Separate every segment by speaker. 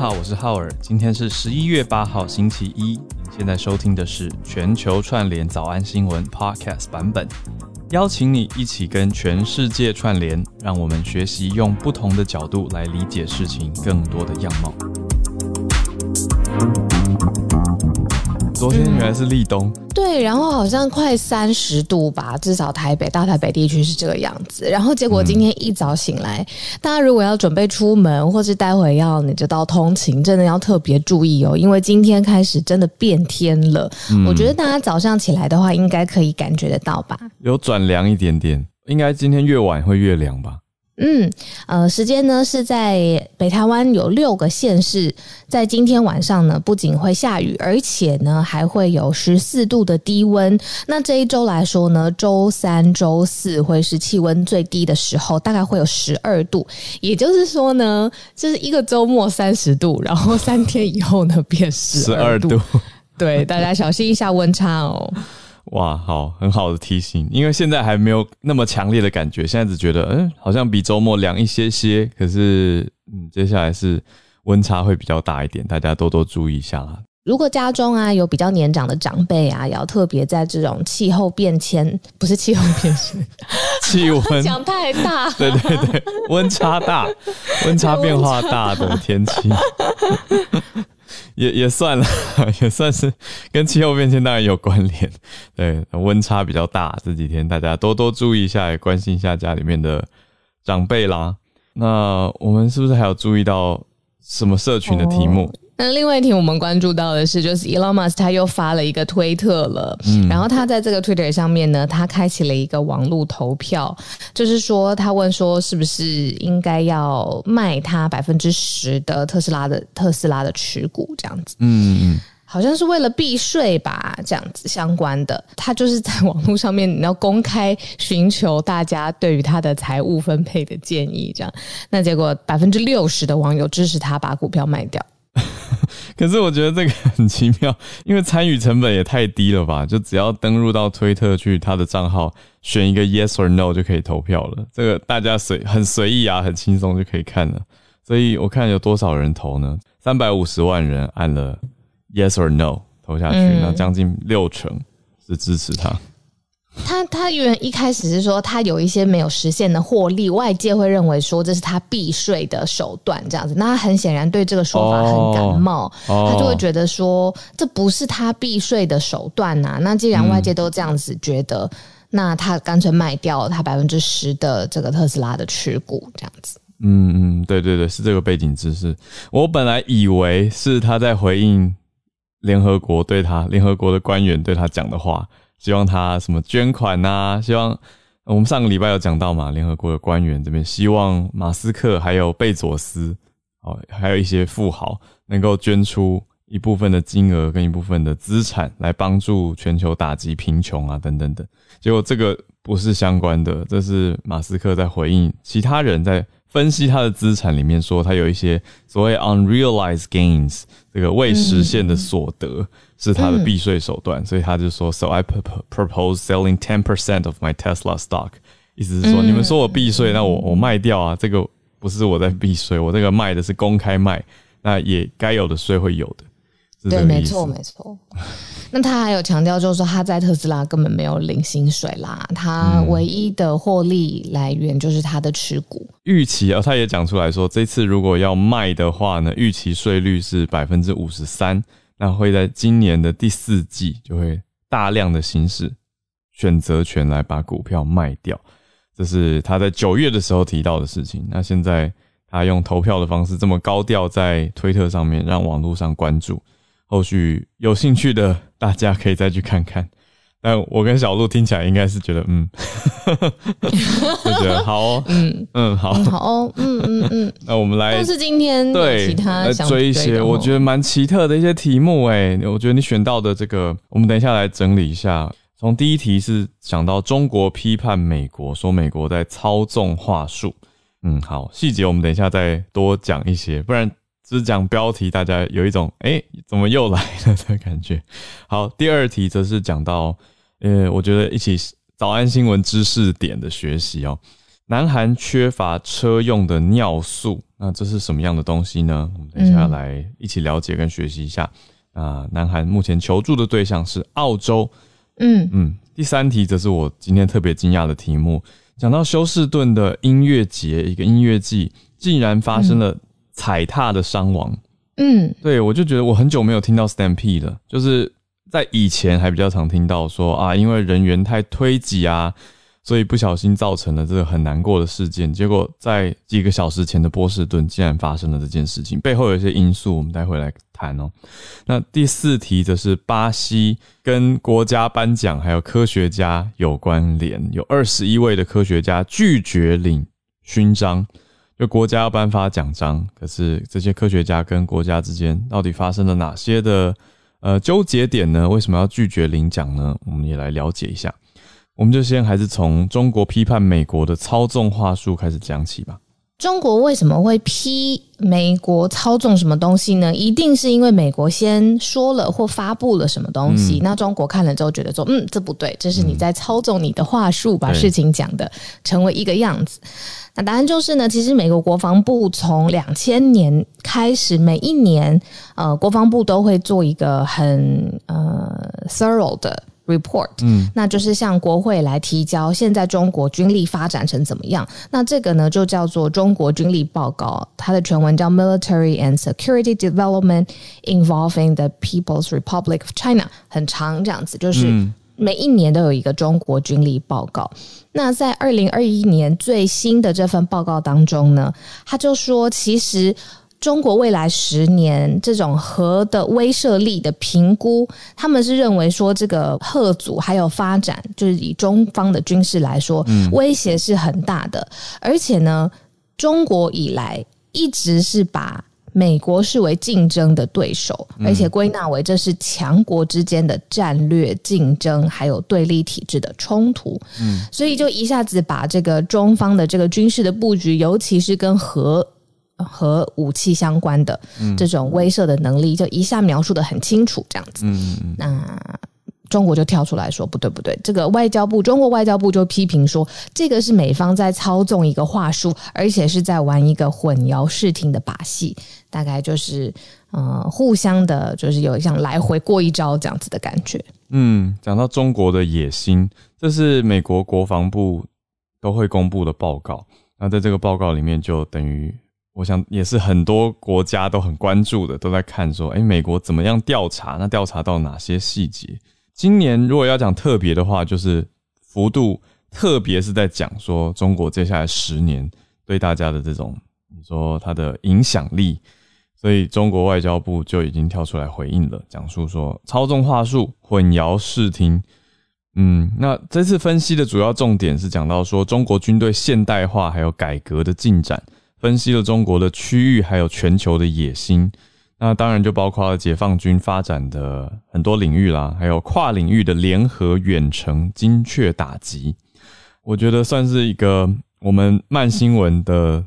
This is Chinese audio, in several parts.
Speaker 1: 好，我是浩尔，今天是十一月八号星期一。现在收听的是全球串联早安新闻 Podcast 版本，邀请你一起跟全世界串联，让我们学习用不同的角度来理解事情更多的样貌。昨天原来是立冬，
Speaker 2: 对，然后好像快三十度吧，至少台北、大台北地区是这个样子。然后结果今天一早醒来，大家如果要准备出门，或是待会要你知道通勤，真的要特别注意哦，因为今天开始真的变天了。我觉得大家早上起来的话，应该可以感觉得到吧？
Speaker 1: 有转凉一点点，应该今天越晚会越凉吧？
Speaker 2: 嗯，呃，时间呢是在北台湾有六个县市，在今天晚上呢，不仅会下雨，而且呢还会有十四度的低温。那这一周来说呢，周三、周四会是气温最低的时候，大概会有十二度。也就是说呢，就是一个周末三十度，然后三天以后呢变十二度。对，大家小心一下温差哦。
Speaker 1: 哇，好，很好的提醒，因为现在还没有那么强烈的感觉，现在只觉得，嗯，好像比周末凉一些些，可是，嗯，接下来是温差会比较大一点，大家多多注意一下啦。
Speaker 2: 如果家中啊有比较年长的长辈啊，也要特别在这种气候变迁，不是气候变迁，
Speaker 1: 气温
Speaker 2: 讲太大，
Speaker 1: 对对对，温差大，温差变化大的天气。也也算了，也算 是跟气候变迁当然有关联。对，温差比较大，这几天大家多多注意一下，也关心一下家里面的长辈啦。那我们是不是还有注意到什么社群的题目？
Speaker 2: 那另外一题我们关注到的是，就是 Elon Musk 他又发了一个推特了，嗯，然后他在这个 Twitter 上面呢，他开启了一个网络投票，就是说他问说是不是应该要卖他百分之十的特斯拉的特斯拉的持股这样子，嗯嗯，好像是为了避税吧，这样子相关的，他就是在网络上面你要公开寻求大家对于他的财务分配的建议，这样，那结果百分之六十的网友支持他把股票卖掉。
Speaker 1: 可是我觉得这个很奇妙，因为参与成本也太低了吧？就只要登录到推特去他的账号，选一个 yes or no 就可以投票了。这个大家随很随意啊，很轻松就可以看了。所以我看有多少人投呢？三百五十万人按了 yes or no 投下去，那将近六成是支持他。
Speaker 2: 他他原一开始是说他有一些没有实现的获利，外界会认为说这是他避税的手段这样子。那他很显然对这个说法很感冒，他就会觉得说这不是他避税的手段呐。那既然外界都这样子觉得，那他干脆卖掉他百分之十的这个特斯拉的持股这样子。
Speaker 1: 嗯嗯，对对对，是这个背景知识。我本来以为是他在回应联合国对他联合国的官员对他讲的话。希望他什么捐款呐？希望我们上个礼拜有讲到嘛，联合国的官员这边希望马斯克还有贝佐斯哦，还有一些富豪能够捐出一部分的金额跟一部分的资产来帮助全球打击贫穷啊，等等等。结果这个不是相关的，这是马斯克在回应其他人在分析他的资产里面说他有一些所谓 unrealized gains 这个未实现的所得。是他的避税手段，所以他就说，So I propose selling ten percent of my Tesla stock。意思是说，你们说我避税，那我我卖掉啊，这个不是我在避税，我这个卖的是公开卖，那也该有的税会有的。
Speaker 2: 对，没错，没错。那他还有强调，就是说他在特斯拉根本没有领薪水啦，他唯一的获利来源就是他的持股。
Speaker 1: 预期啊，他也讲出来说，这次如果要卖的话呢，预期税率是百分之五十三。那会在今年的第四季就会大量的行使选择权来把股票卖掉，这是他在九月的时候提到的事情。那现在他用投票的方式这么高调在推特上面让网络上关注，后续有兴趣的大家可以再去看看。但我跟小鹿听起来应该是觉得，嗯，就觉得 好哦，嗯。嗯，好，
Speaker 2: 好哦，嗯嗯嗯。
Speaker 1: 那我们来，
Speaker 2: 都是今天对其他
Speaker 1: 来追一些我觉得蛮奇特的一些题目，哎，我觉得你选到的这个，我们等一下来整理一下。从第一题是讲到中国批判美国，说美国在操纵话术，嗯，好，细节我们等一下再多讲一些，不然只讲标题，大家有一种哎，怎么又来了的感觉。好，第二题则是讲到。呃，我觉得一起早安新闻知识点的学习哦。南韩缺乏车用的尿素，那这是什么样的东西呢？我们等一下来一起了解跟学习一下。啊，南韩目前求助的对象是澳洲。嗯嗯，第三题则是我今天特别惊讶的题目，讲到休斯顿的音乐节，一个音乐季竟然发生了踩踏的伤亡。嗯，对我就觉得我很久没有听到 stampede 了，就是在以前还比较常听到说啊，因为人员太推挤啊。所以不小心造成了这个很难过的事件，结果在几个小时前的波士顿竟然发生了这件事情，背后有一些因素，我们待会来谈哦。那第四题则是巴西跟国家颁奖还有科学家有关联，有二十一位的科学家拒绝领勋章，就国家要颁发奖章，可是这些科学家跟国家之间到底发生了哪些的呃纠结点呢？为什么要拒绝领奖呢？我们也来了解一下。我们就先还是从中国批判美国的操纵话术开始讲起吧。
Speaker 2: 中国为什么会批美国操纵什么东西呢？一定是因为美国先说了或发布了什么东西，那中国看了之后觉得说，嗯，这不对，这是你在操纵你的话术，把事情讲的成为一个样子。那答案就是呢，其实美国国防部从两千年开始，每一年呃，国防部都会做一个很呃 thorough 的。report，嗯，那就是向国会来提交现在中国军力发展成怎么样？那这个呢就叫做中国军力报告，它的全文叫 Military and Security Development Involving the People's Republic of China，很长这样子，就是每一年都有一个中国军力报告。那在二零二一年最新的这份报告当中呢，他就说其实。中国未来十年这种核的威慑力的评估，他们是认为说这个核组还有发展，就是以中方的军事来说，威胁是很大的。而且呢，中国以来一直是把美国视为竞争的对手，而且归纳为这是强国之间的战略竞争，还有对立体制的冲突。嗯，所以就一下子把这个中方的这个军事的布局，尤其是跟核。和武器相关的这种威慑的能力，就一下描述的很清楚，这样子。那中国就跳出来说：“不对，不对，这个外交部，中国外交部就批评说，这个是美方在操纵一个话术，而且是在玩一个混淆视听的把戏，大概就是呃，互相的，就是有像来回过一招这样子的感觉。”
Speaker 1: 嗯，讲到中国的野心，这是美国国防部都会公布的报告。那在这个报告里面，就等于。我想也是很多国家都很关注的，都在看说，哎，美国怎么样调查？那调查到哪些细节？今年如果要讲特别的话，就是幅度，特别是在讲说中国接下来十年对大家的这种，你说它的影响力，所以中国外交部就已经跳出来回应了，讲述说操纵话术、混淆视听。嗯，那这次分析的主要重点是讲到说中国军队现代化还有改革的进展。分析了中国的区域还有全球的野心，那当然就包括了解放军发展的很多领域啦，还有跨领域的联合远程精确打击。我觉得算是一个我们慢新闻的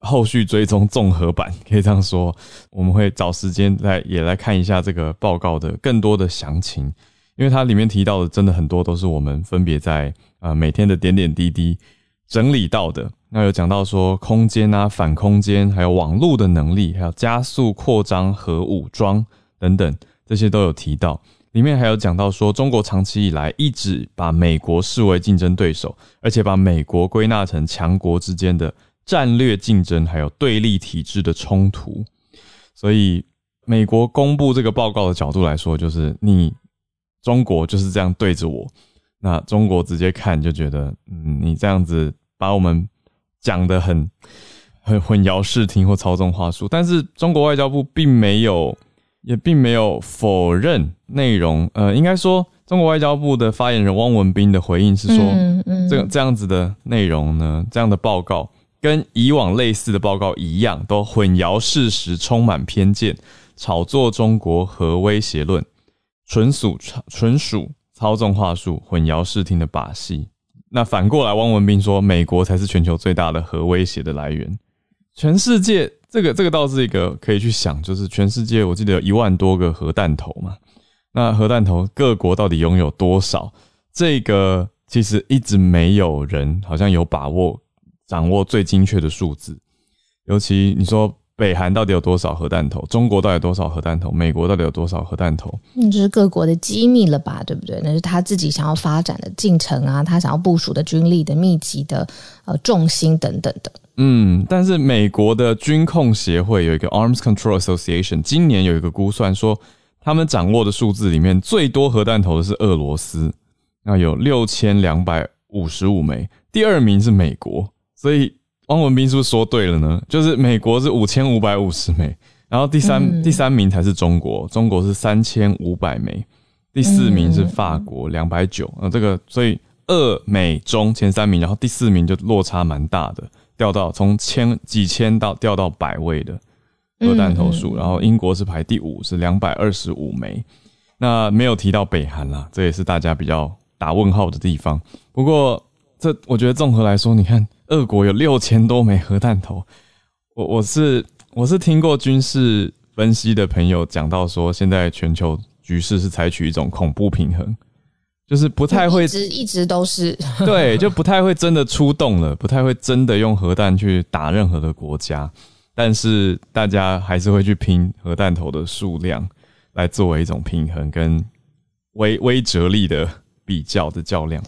Speaker 1: 后续追踪综合版，可以这样说。我们会找时间来也来看一下这个报告的更多的详情，因为它里面提到的真的很多都是我们分别在啊每天的点点滴滴整理到的。那有讲到说空间啊、反空间，还有网络的能力，还有加速扩张和武装等等，这些都有提到。里面还有讲到说，中国长期以来一直把美国视为竞争对手，而且把美国归纳成强国之间的战略竞争，还有对立体制的冲突。所以，美国公布这个报告的角度来说，就是你中国就是这样对着我，那中国直接看就觉得，嗯，你这样子把我们。讲的很很混淆视听或操纵话术，但是中国外交部并没有，也并没有否认内容。呃，应该说，中国外交部的发言人汪文斌的回应是说，这这样子的内容呢，这样的报告跟以往类似的报告一样，都混淆事实，充满偏见，炒作中国核威胁论，纯属纯属操纵话术、混淆视听的把戏。那反过来，汪文斌说，美国才是全球最大的核威胁的来源。全世界，这个这个倒是一个可以去想，就是全世界，我记得有一万多个核弹头嘛。那核弹头各国到底拥有多少？这个其实一直没有人好像有把握掌握最精确的数字。尤其你说北韩到底有多少核弹头，中国到底有多少核弹头，美国到底有多少核弹头？
Speaker 2: 那就是各国的机密了吧，对不对？那是他自己想要发展的进程啊，他想要部署的军力的密集的呃重心等等的。
Speaker 1: 嗯，但是美国的军控协会有一个 Arms Control Association，今年有一个估算说，他们掌握的数字里面最多核弹头的是俄罗斯，那有六千两百五十五枚，第二名是美国。所以汪文斌是不是说对了呢？就是美国是五千五百五十枚，然后第三第三名才是中国，中国是三千五百枚，第四名是法国两百九。呃，这个所以俄美中前三名，然后第四名就落差蛮大的。掉到从千几千到掉到百位的核弹头数，然后英国是排第五，是两百二十五枚。那没有提到北韩啦，这也是大家比较打问号的地方。不过这我觉得综合来说，你看俄国有六千多枚核弹头，我我是我是听过军事分析的朋友讲到说，现在全球局势是采取一种恐怖平衡。就是不太会，
Speaker 2: 一直一直都是
Speaker 1: 对，就不太会真的出动了，不太会真的用核弹去打任何的国家，但是大家还是会去拼核弹头的数量，来作为一种平衡跟微微折力的比较的较量。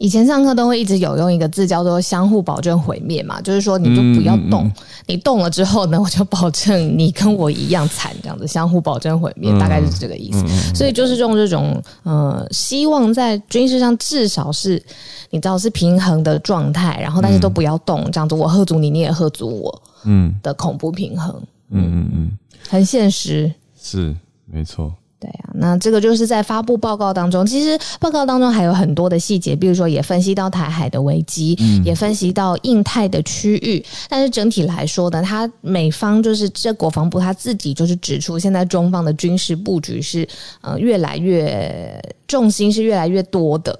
Speaker 2: 以前上课都会一直有用一个字叫做“相互保证毁灭”嘛，就是说你就不要动，你动了之后呢，我就保证你跟我一样惨，这样子相互保证毁灭，大概是这个意思。所以就是用这种呃，希望在军事上至少是你知道是平衡的状态，然后但是都不要动，这样子我喝足你，你也喝足我，嗯。的恐怖平衡，嗯嗯。嗯，很现实，
Speaker 1: 是没错。
Speaker 2: 对啊，那这个就是在发布报告当中，其实报告当中还有很多的细节，比如说也分析到台海的危机，也分析到印太的区域。但是整体来说呢，它美方就是这国防部他自己就是指出，现在中方的军事布局是呃越来越重心是越来越多的，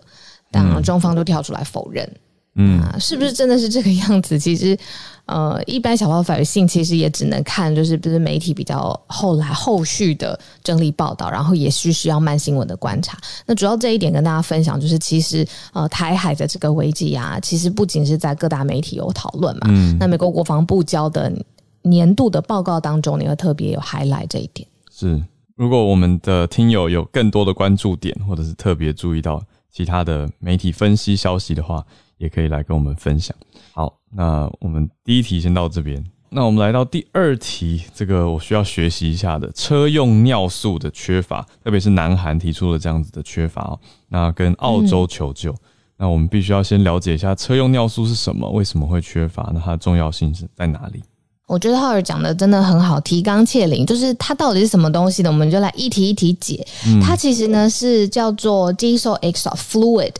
Speaker 2: 当然中方都跳出来否认。嗯，是不是真的是这个样子？其实，呃，一般小报反而信其实也只能看，就是不是媒体比较后来后续的整理报道，然后也是需要慢新闻的观察。那主要这一点跟大家分享，就是其实呃，台海的这个危机啊，其实不仅是在各大媒体有讨论嘛。嗯。那美国国防部交的年度的报告当中，你会特别有 highlight 这一点。
Speaker 1: 是，如果我们的听友有更多的关注点，或者是特别注意到其他的媒体分析消息的话。也可以来跟我们分享。好，那我们第一题先到这边。那我们来到第二题，这个我需要学习一下的车用尿素的缺乏，特别是南韩提出了这样子的缺乏哦。那跟澳洲求救，那我们必须要先了解一下车用尿素是什么，为什么会缺乏？那它的重要性是在哪里？
Speaker 2: 我觉得浩尔讲的真的很好，提纲挈领，就是它到底是什么东西呢？我们就来一题一题解。它其实呢是叫做 diesel exhaust fluid，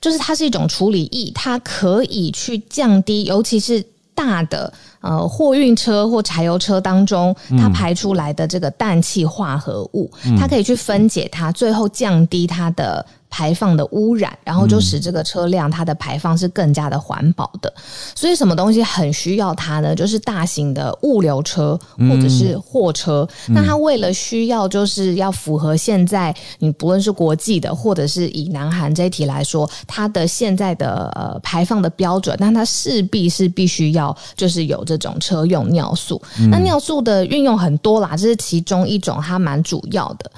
Speaker 2: 就是它是一种处理液，它可以去降低，尤其是大的呃货运车或柴油车当中，它排出来的这个氮气化合物，它可以去分解它，最后降低它的。排放的污染，然后就使这个车辆它的排放是更加的环保的。所以什么东西很需要它呢？就是大型的物流车或者是货车。那它为了需要就是要符合现在你不论是国际的，或者是以南韩这一题来说，它的现在的呃排放的标准，那它势必是必须要就是有这种车用尿素。那尿素的运用很多啦，这是其中一种，它蛮主要的。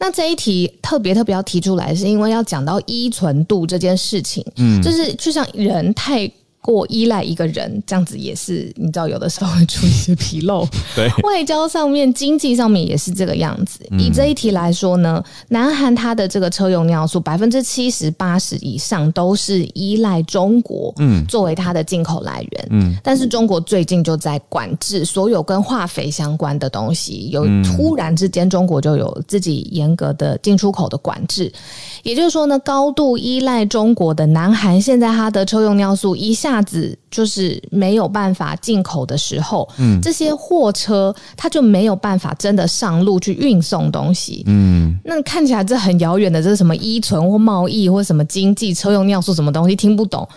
Speaker 2: 那这一题特别特别要提出来，是因为要讲到依存度这件事情，嗯，就是就像人太。过依赖一个人，这样子也是你知道，有的时候会出一些纰漏。
Speaker 1: 对，
Speaker 2: 外交上面、经济上面也是这个样子。以这一题来说呢，南韩它的这个车用尿素百分之七十八十以上都是依赖中国，嗯，作为它的进口来源。嗯，但是中国最近就在管制所有跟化肥相关的东西，有突然之间中国就有自己严格的进出口的管制。也就是说呢，高度依赖中国的南韩，现在它的车用尿素一下。下子就是没有办法进口的时候，嗯，这些货车它就没有办法真的上路去运送东西，嗯，那看起来这很遥远的，这是什么依存或贸易或什么经济车用尿素什么东西听不懂，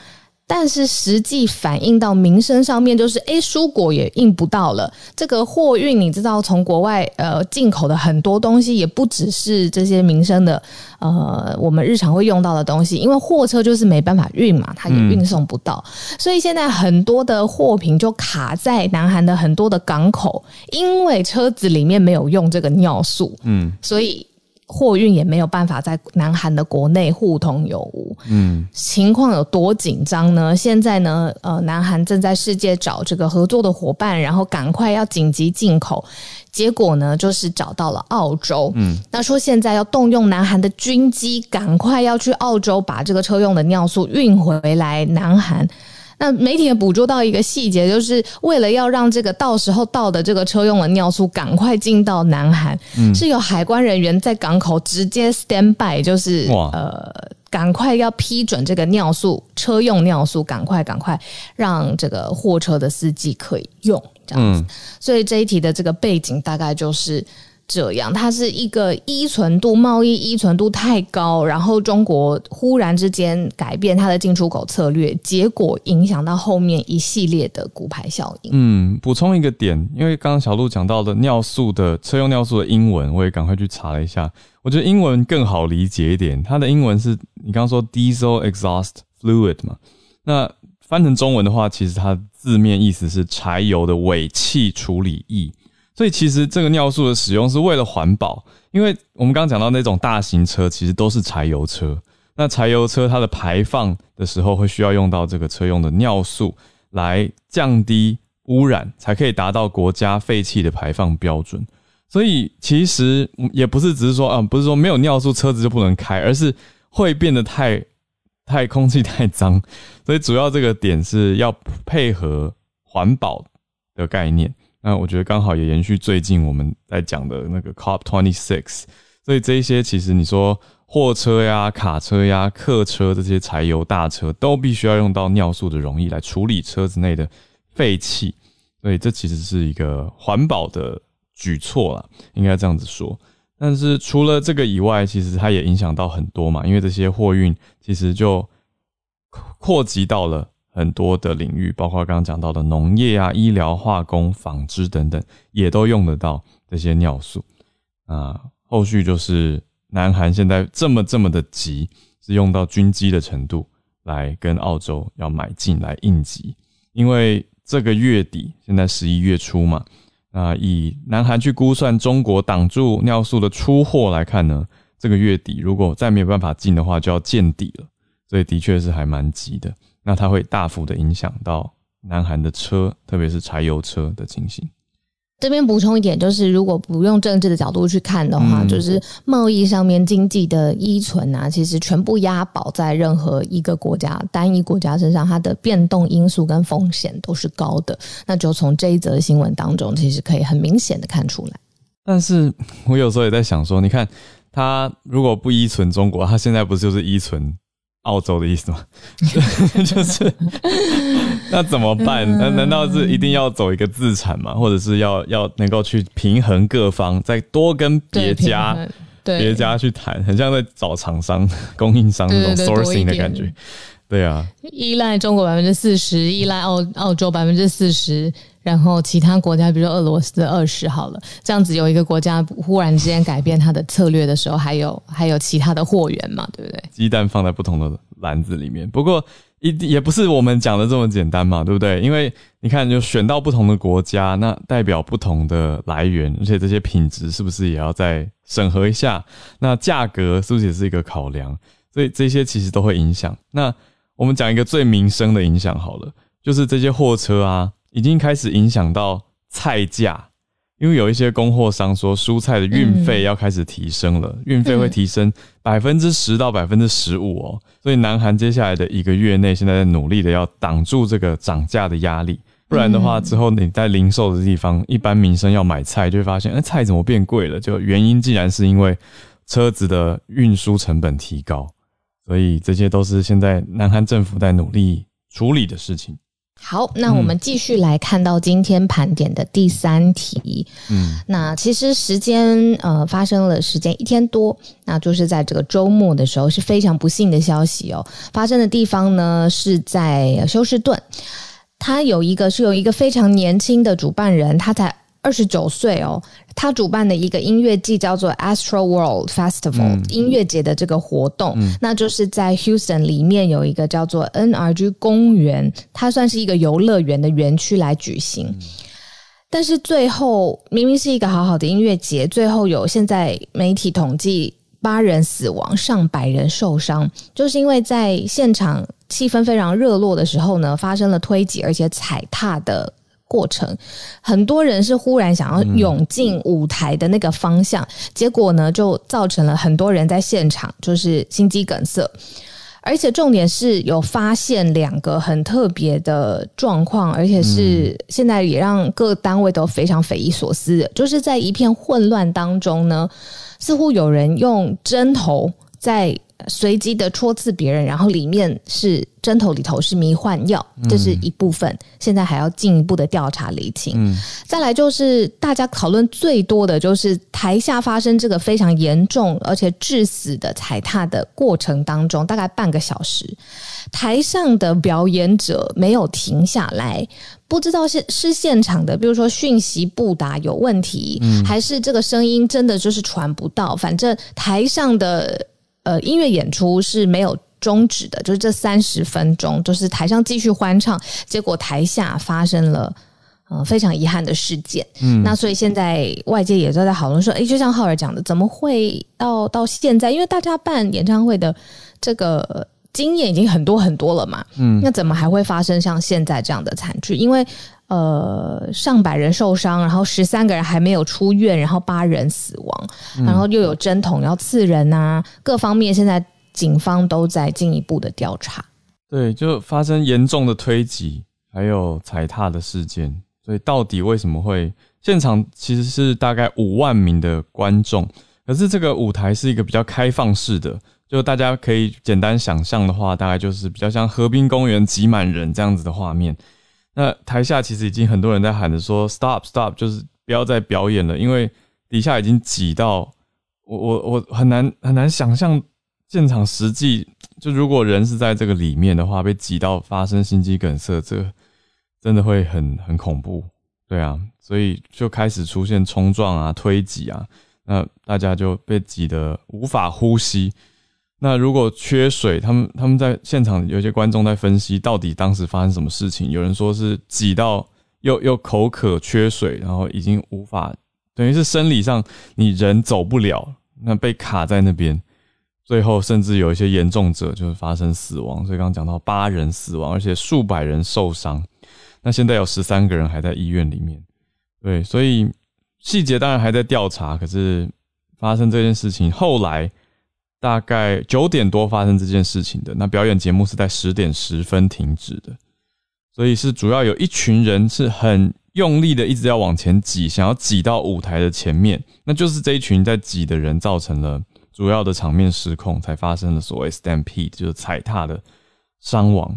Speaker 2: 但是实际反映到民生上面，就是诶，蔬果也运不到了。这个货运，你知道，从国外呃进口的很多东西，也不只是这些民生的呃我们日常会用到的东西，因为货车就是没办法运嘛，它也运送不到。所以现在很多的货品就卡在南韩的很多的港口，因为车子里面没有用这个尿素，嗯，所以。货运也没有办法在南韩的国内互通有无，嗯，情况有多紧张呢？现在呢，呃，南韩正在世界找这个合作的伙伴，然后赶快要紧急进口，结果呢，就是找到了澳洲，嗯，那说现在要动用南韩的军机，赶快要去澳洲把这个车用的尿素运回来南韩。那媒体也捕捉到一个细节，就是为了要让这个到时候到的这个车用的尿素赶快进到南韩，是有海关人员在港口直接 stand by，就是呃，赶快要批准这个尿素车用尿素，赶快赶快让这个货车的司机可以用这样子。所以这一题的这个背景大概就是。这样，它是一个依存度贸易依存度太高，然后中国忽然之间改变它的进出口策略，结果影响到后面一系列的骨牌效应。
Speaker 1: 嗯，补充一个点，因为刚刚小鹿讲到的尿素的车用尿素的英文，我也赶快去查了一下，我觉得英文更好理解一点。它的英文是你刚刚说 diesel exhaust fluid 嘛？那翻成中文的话，其实它字面意思是柴油的尾气处理液。所以其实这个尿素的使用是为了环保，因为我们刚刚讲到那种大型车其实都是柴油车，那柴油车它的排放的时候会需要用到这个车用的尿素来降低污染，才可以达到国家废气的排放标准。所以其实也不是只是说啊，不是说没有尿素车子就不能开，而是会变得太太空气太脏。所以主要这个点是要配合环保的概念。那我觉得刚好也延续最近我们在讲的那个 COP twenty six，所以这一些其实你说货车呀、卡车呀、客车这些柴油大车都必须要用到尿素的溶液来处理车子内的废气，所以这其实是一个环保的举措啦，应该这样子说。但是除了这个以外，其实它也影响到很多嘛，因为这些货运其实就扩及到了。很多的领域，包括刚刚讲到的农业啊、医疗、化工、纺织等等，也都用得到这些尿素啊。后续就是南韩现在这么这么的急，是用到军机的程度来跟澳洲要买进来应急，因为这个月底现在十一月初嘛，那以南韩去估算中国挡住尿素的出货来看呢，这个月底如果再没有办法进的话，就要见底了，所以的确是还蛮急的。那它会大幅的影响到南韩的车，特别是柴油车的情形。
Speaker 2: 这边补充一点，就是如果不用政治的角度去看的话，就是贸易上面经济的依存啊，其实全部押宝在任何一个国家、单一国家身上，它的变动因素跟风险都是高的。那就从这一则新闻当中，其实可以很明显的看出来。
Speaker 1: 但是我有时候也在想说，你看它如果不依存中国，它现在不是就是依存？澳洲的意思吗？就是 那怎么办？那难道是一定要走一个自产吗？或者是要要能够去平衡各方，再多跟别家别家去谈，很像在找厂商、供应商那种 sourcing 的感觉。对啊，
Speaker 2: 依赖中国百分之四十，依赖澳澳洲百分之四十。然后其他国家，比如说俄罗斯的二十好了，这样子有一个国家忽然之间改变它的策略的时候，还有还有其他的货源嘛，对不对？
Speaker 1: 鸡蛋放在不同的篮子里面，不过一也不是我们讲的这么简单嘛，对不对？因为你看，就选到不同的国家，那代表不同的来源，而且这些品质是不是也要再审核一下？那价格是不是也是一个考量？所以这些其实都会影响。那我们讲一个最民生的影响好了，就是这些货车啊。已经开始影响到菜价，因为有一些供货商说蔬菜的运费要开始提升了，运费会提升百分之十到百分之十五哦。所以南韩接下来的一个月内，现在在努力的要挡住这个涨价的压力，不然的话，之后你在零售的地方，一般民生要买菜，就会发现，哎，菜怎么变贵了？就原因竟然是因为车子的运输成本提高，所以这些都是现在南韩政府在努力处理的事情。
Speaker 2: 好，那我们继续来看到今天盘点的第三题。嗯，那其实时间呃发生了时间一天多，那就是在这个周末的时候是非常不幸的消息哦。发生的地方呢是在休斯顿，他有一个是有一个非常年轻的主办人，他才。二十九岁哦，他主办的一个音乐季叫做 Astro World Festival 音乐节的这个活动，那就是在 Houston 里面有一个叫做 NRG 公园，它算是一个游乐园的园区来举行。但是最后明明是一个好好的音乐节，最后有现在媒体统计八人死亡，上百人受伤，就是因为在现场气氛非常热络的时候呢，发生了推挤而且踩踏的。过程，很多人是忽然想要涌进舞台的那个方向，结果呢，就造成了很多人在现场就是心肌梗塞，而且重点是有发现两个很特别的状况，而且是现在也让各单位都非常匪夷所思的，就是在一片混乱当中呢，似乎有人用针头在。随机的戳刺别人，然后里面是针头里头是迷幻药，这是一部分。现在还要进一步的调查厘清。再来就是大家讨论最多的就是台下发生这个非常严重而且致死的踩踏的过程当中，大概半个小时，台上的表演者没有停下来，不知道是是现场的，比如说讯息不达有问题，还是这个声音真的就是传不到，反正台上的。呃，音乐演出是没有终止的，就是这三十分钟，就是台上继续欢唱，结果台下发生了呃非常遗憾的事件。嗯，那所以现在外界也都在讨论说，哎，就像浩尔讲的，怎么会到到现在？因为大家办演唱会的这个经验已经很多很多了嘛。嗯，那怎么还会发生像现在这样的惨剧？因为呃，上百人受伤，然后十三个人还没有出院，然后八人死亡，然后又有针筒要刺人啊，各方面现在警方都在进一步的调查。
Speaker 1: 对，就发生严重的推挤，还有踩踏的事件。所以到底为什么会现场其实是大概五万名的观众，可是这个舞台是一个比较开放式的，就大家可以简单想象的话，大概就是比较像河滨公园挤满人这样子的画面。那台下其实已经很多人在喊着说 “stop stop”，就是不要再表演了，因为底下已经挤到我我我很难很难想象现场实际就如果人是在这个里面的话，被挤到发生心肌梗塞，这真的会很很恐怖，对啊，所以就开始出现冲撞啊、推挤啊，那大家就被挤得无法呼吸。那如果缺水，他们他们在现场有些观众在分析，到底当时发生什么事情？有人说是挤到又又口渴缺水，然后已经无法，等于是生理上你人走不了，那被卡在那边，最后甚至有一些严重者就是发生死亡。所以刚刚讲到八人死亡，而且数百人受伤。那现在有十三个人还在医院里面。对，所以细节当然还在调查。可是发生这件事情后来。大概九点多发生这件事情的，那表演节目是在十点十分停止的，所以是主要有一群人是很用力的，一直要往前挤，想要挤到舞台的前面，那就是这一群在挤的人造成了主要的场面失控，才发生了所谓 stampede，就是踩踏的伤亡。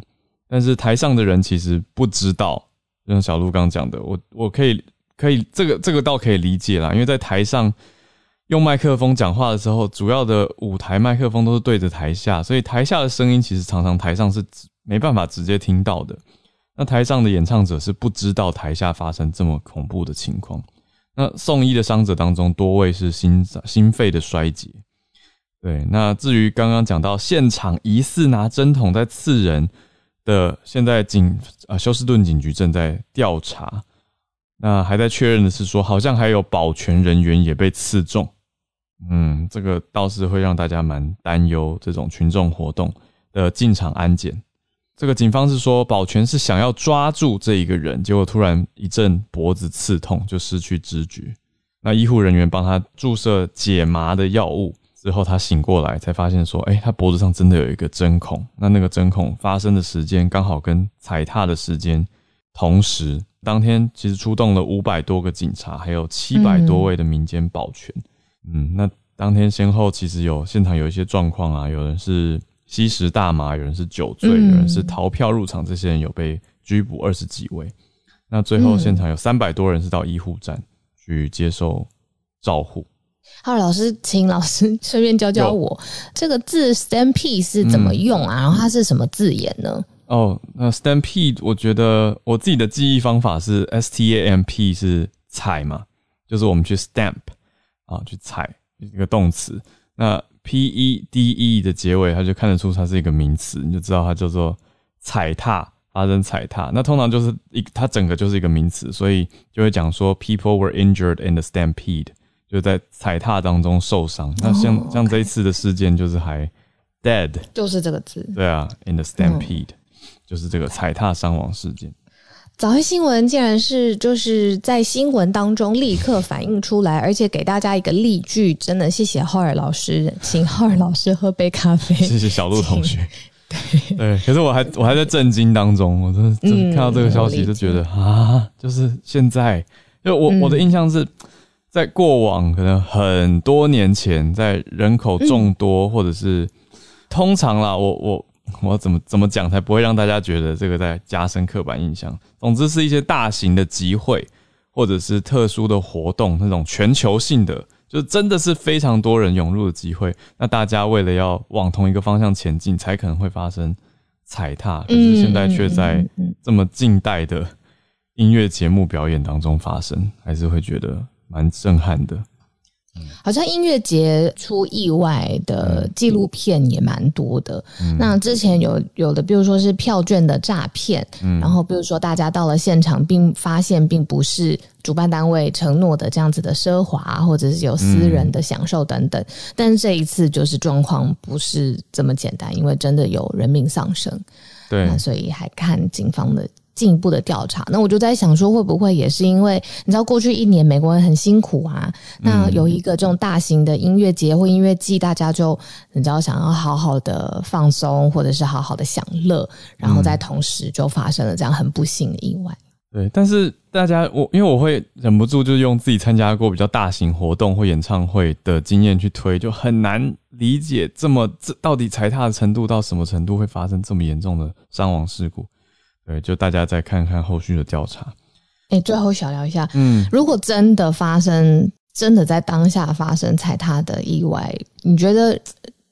Speaker 1: 但是台上的人其实不知道，就像小鹿刚讲的，我我可以可以这个这个倒可以理解啦，因为在台上。用麦克风讲话的时候，主要的舞台麦克风都是对着台下，所以台下的声音其实常常台上是没办法直接听到的。那台上的演唱者是不知道台下发生这么恐怖的情况。那送医的伤者当中，多位是心心肺的衰竭。对，那至于刚刚讲到现场疑似拿针筒在刺人的，现在警啊休斯顿警局正在调查。那还在确认的是说，好像还有保全人员也被刺中。嗯，这个倒是会让大家蛮担忧。这种群众活动的进场安检，这个警方是说，保全是想要抓住这一个人，结果突然一阵脖子刺痛，就失去知觉。那医护人员帮他注射解麻的药物之后，他醒过来才发现说，哎，他脖子上真的有一个针孔。那那个针孔发生的时间刚好跟踩踏的时间同时。当天其实出动了五百多个警察，还有七百多位的民间保全。嗯，那当天先后其实有现场有一些状况啊，有人是吸食大麻，有人是酒醉，有人是逃票入场，这些人有被拘捕二十几位。那最后现场有三百多人是到医护站去接受照护。
Speaker 2: 好，老师，请老师顺便教教我这个字 “stampede” 是怎么用啊？然后它是什么字眼呢？
Speaker 1: 哦，那 “stampede” 我觉得我自己的记忆方法是 “s t a m p” 是踩嘛，就是我们去 “stamp” 啊，去踩一个动词。那 “p e d e” 的结尾，它就看得出它是一个名词，你就知道它叫做踩踏，发生踩踏。那通常就是一，它整个就是一个名词，所以就会讲说 “people were injured in the stampede”。就在踩踏当中受伤，那像像这一次的事件就是还 dead，
Speaker 2: 就是这个字，
Speaker 1: 对啊，in the stampede，就是这个踩踏伤亡事件。
Speaker 2: 早安新闻竟然是就是在新闻当中立刻反映出来，而且给大家一个例句，真的谢谢浩尔老师，请浩尔老师喝杯咖啡，
Speaker 1: 谢谢小鹿同学，对。对，可是我还我还在震惊当中，我真的看到这个消息就觉得啊，就是现在，就我我的印象是。在过往可能很多年前，在人口众多或者是通常啦，我我我怎么怎么讲才不会让大家觉得这个在加深刻板印象？总之是一些大型的集会或者是特殊的活动，那种全球性的，就真的是非常多人涌入的机会。那大家为了要往同一个方向前进，才可能会发生踩踏。可是现在却在这么近代的音乐节目表演当中发生，还是会觉得。蛮震撼的，
Speaker 2: 好像音乐节出意外的纪录片也蛮多的。那之前有有的，比如说是票券的诈骗，然后比如说大家到了现场，并发现并不是主办单位承诺的这样子的奢华，或者是有私人的享受等等。但是这一次就是状况不是这么简单，因为真的有人命丧生。
Speaker 1: 对，
Speaker 2: 所以还看警方的。进一步的调查，那我就在想说，会不会也是因为你知道过去一年美国人很辛苦啊？那有一个这种大型的音乐节或音乐季，大家就你知道想要好好的放松，或者是好好的享乐，然后在同时就发生了这样很不幸的意外。
Speaker 1: 对，但是大家我因为我会忍不住就用自己参加过比较大型活动或演唱会的经验去推，就很难理解这么这到底踩踏的程度到什么程度会发生这么严重的伤亡事故。对，就大家再看看后续的调查。
Speaker 2: 哎，最后小聊一下，嗯，如果真的发生，真的在当下发生踩踏的意外，你觉得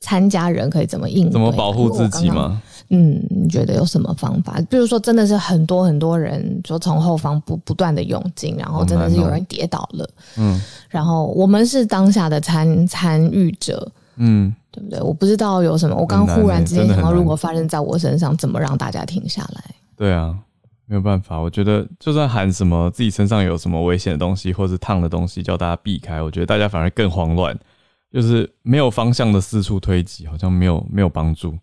Speaker 2: 参加人可以怎么应？
Speaker 1: 怎么保护自己吗？
Speaker 2: 嗯，你觉得有什么方法？比如说，真的是很多很多人，就从后方不不断的涌进，然后真的是有人跌倒了，嗯，然后我们是当下的参参与者，嗯，对不对？我不知道有什么，我刚忽然之间想到，如果发生在我身上，怎么让大家停下来？
Speaker 1: 对啊，没有办法。我觉得就算喊什么自己身上有什么危险的东西，或是烫的东西，叫大家避开，我觉得大家反而更慌乱，就是没有方向的四处推挤，好像没有没有帮助。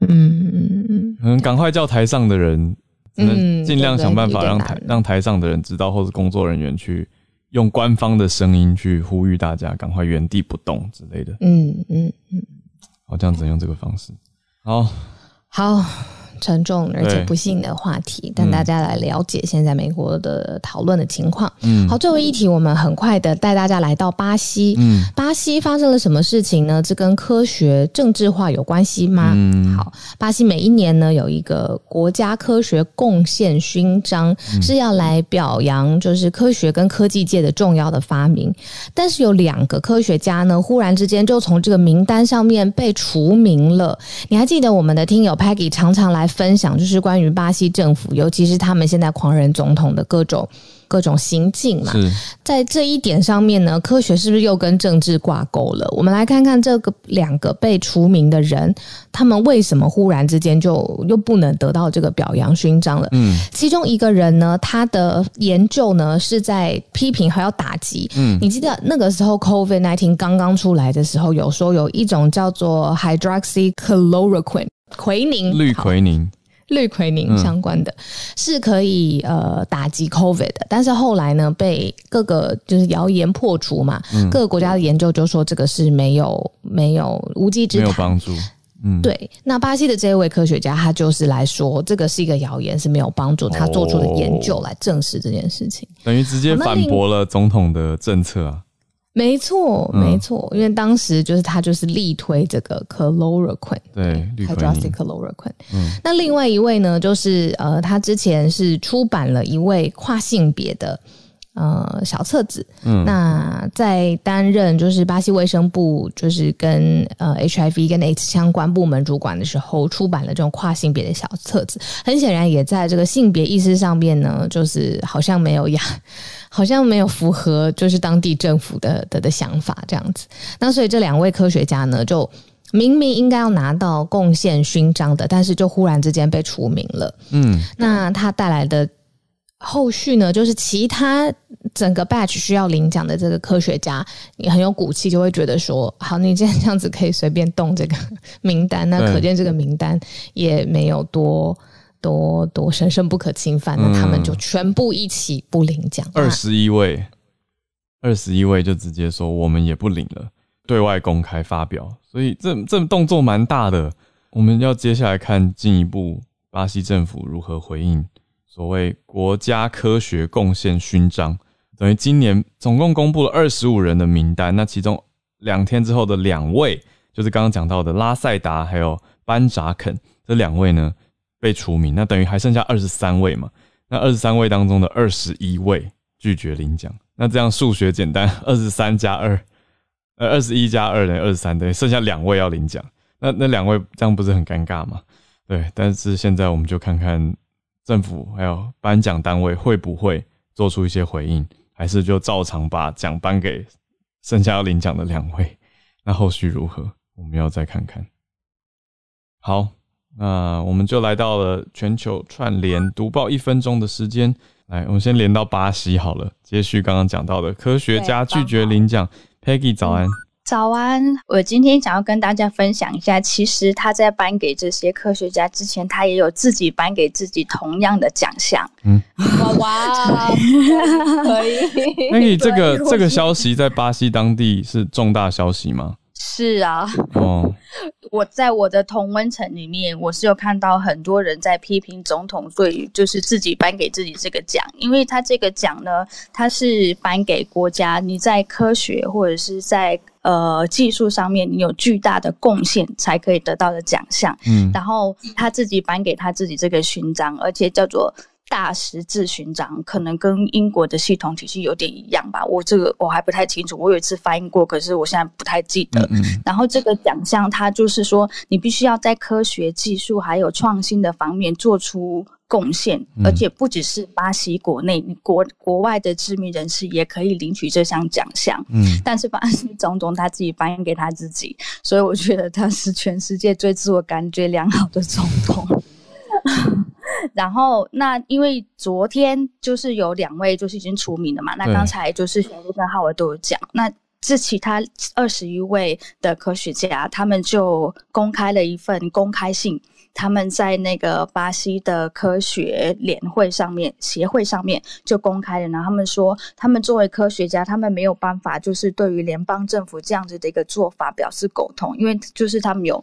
Speaker 1: 嗯嗯嗯，可能赶快叫台上的人，嗯，尽量想办法让台让台上的人知道，或是工作人员去用官方的声音去呼吁大家赶快原地不动之类的。嗯嗯嗯，好，这样子用这个方式。好，
Speaker 2: 好。沉重而且不幸的话题，但大家来了解现在美国的讨论的情况。嗯，好，最后一题，我们很快的带大家来到巴西。嗯，巴西发生了什么事情呢？这跟科学政治化有关系吗？嗯，好，巴西每一年呢有一个国家科学贡献勋章，是要来表扬就是科学跟科技界的重要的发明。但是有两个科学家呢，忽然之间就从这个名单上面被除名了。你还记得我们的听友 Peggy 常常来。分享就是关于巴西政府，尤其是他们现在狂人总统的各种各种行径嘛。在这一点上面呢，科学是不是又跟政治挂钩了？我们来看看这个两个被除名的人，他们为什么忽然之间就又不能得到这个表扬勋章了？嗯，其中一个人呢，他的研究呢是在批评还要打击。嗯，你记得那个时候 COVID nineteen 刚刚出来的时候，有说有一种叫做 hydroxychloroquine。奎宁，
Speaker 1: 氯奎宁，
Speaker 2: 氯奎宁相关的，是可以呃打击 COVID 的，但是后来呢，被各个就是谣言破除嘛，各个国家的研究就说这个是没有没有无稽之谈，
Speaker 1: 没有帮助。
Speaker 2: 嗯，对。那巴西的这一位科学家，他就是来说这个是一个谣言，是没有帮助，他做出的研究来证实这件事情，
Speaker 1: 等于直接反驳了总统的政策啊。
Speaker 2: 没错，没错，因为当时就是他就是力推这个 chloroquine，
Speaker 1: 对
Speaker 2: ，hydroxy chloroquine。嗯，那另外一位呢，就是呃，他之前是出版了一位跨性别的。呃，小册子。嗯，那在担任就是巴西卫生部，就是跟呃 HIV 跟 AIDS 相关部门主管的时候，出版了这种跨性别的小册子。很显然，也在这个性别意识上面呢，就是好像没有呀，好像没有符合就是当地政府的的的想法这样子。那所以这两位科学家呢，就明明应该要拿到贡献勋章的，但是就忽然之间被除名了。嗯，那他带来的。后续呢，就是其他整个 batch 需要领奖的这个科学家，你很有骨气，就会觉得说，好，你这样子可以随便动这个名单，那可见这个名单也没有多多多神圣不可侵犯，那他们就全部一起不领奖。
Speaker 1: 二十一位，二十一位就直接说我们也不领了，对外公开发表，所以这这动作蛮大的。我们要接下来看进一步巴西政府如何回应。所谓国家科学贡献勋章，等于今年总共公布了二十五人的名单。那其中两天之后的两位，就是刚刚讲到的拉塞达还有班扎肯这两位呢被除名。那等于还剩下二十三位嘛？那二十三位当中的二十一位拒绝领奖。那这样数学简单，二十三加二，呃，二十一加二等于二十三，等于剩下两位要领奖。那那两位这样不是很尴尬吗？对，但是现在我们就看看。政府还有颁奖单位会不会做出一些回应，还是就照常把奖颁给剩下要领奖的两位？那后续如何，我们要再看看。好，那我们就来到了全球串联读报一分钟的时间。来，我们先连到巴西好了，接续刚刚讲到的科学家拒绝领奖。Peggy，早安。
Speaker 3: 早安，我今天想要跟大家分享一下，其实他在颁给这些科学家之前，他也有自己颁给自己同样的奖项。嗯，
Speaker 2: 哇哇，可以。
Speaker 1: 那你这个这个消息在巴西当地是重大消息吗？
Speaker 3: 是啊，哦，我在我的同温层里面，我是有看到很多人在批评总统对于就是自己颁给自己这个奖，因为他这个奖呢，他是颁给国家你在科学或者是在呃技术上面你有巨大的贡献才可以得到的奖项，嗯，然后他自己颁给他自己这个勋章，而且叫做。大十字勋章可能跟英国的系统体系有点一样吧，我这个我还不太清楚。我有一次翻译过，可是我现在不太记得。然后这个奖项它就是说，你必须要在科学技术还有创新的方面做出贡献，而且不只是巴西国内，国国外的知名人士也可以领取这项奖项。嗯，但是巴西总统他自己颁给他自己，所以我觉得他是全世界最自我感觉良好的总统。然后，那因为昨天就是有两位就是已经除名了嘛，那刚才就是小鹿跟浩文都有讲，那这其他二十一位的科学家，他们就公开了一份公开信，他们在那个巴西的科学联会上面、协会上面就公开了，然后他们说，他们作为科学家，他们没有办法就是对于联邦政府这样子的一个做法表示苟同，因为就是他们有。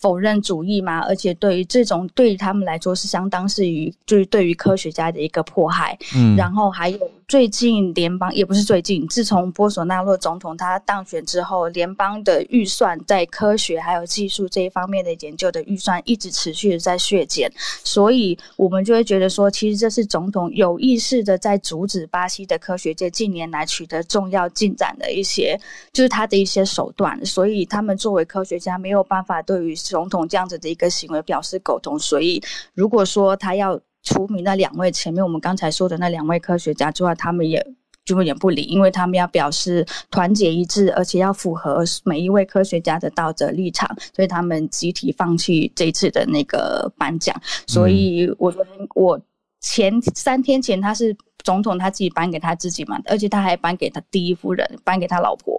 Speaker 3: 否认主义嘛，而且对于这种对于他们来说是相当是于就是对于科学家的一个迫害。嗯，然后还有最近联邦也不是最近，自从波索纳洛总统他当选之后，联邦的预算在科学还有技术这一方面的研究的预算一直持续的在削减，所以我们就会觉得说，其实这是总统有意识的在阻止巴西的科学界近年来取得重要进展的一些，就是他的一些手段，所以他们作为科学家没有办法对于总统这样子的一个行为表示苟同，所以如果说他要除名那两位前面我们刚才说的那两位科学家之外，他们也就也不理，因为他们要表示团结一致，而且要符合每一位科学家的道德立场，所以他们集体放弃这次的那个颁奖。所以我说我前三天前他是。总统他自己颁给他自己嘛，而且他还颁给他第一夫人，颁给他老婆，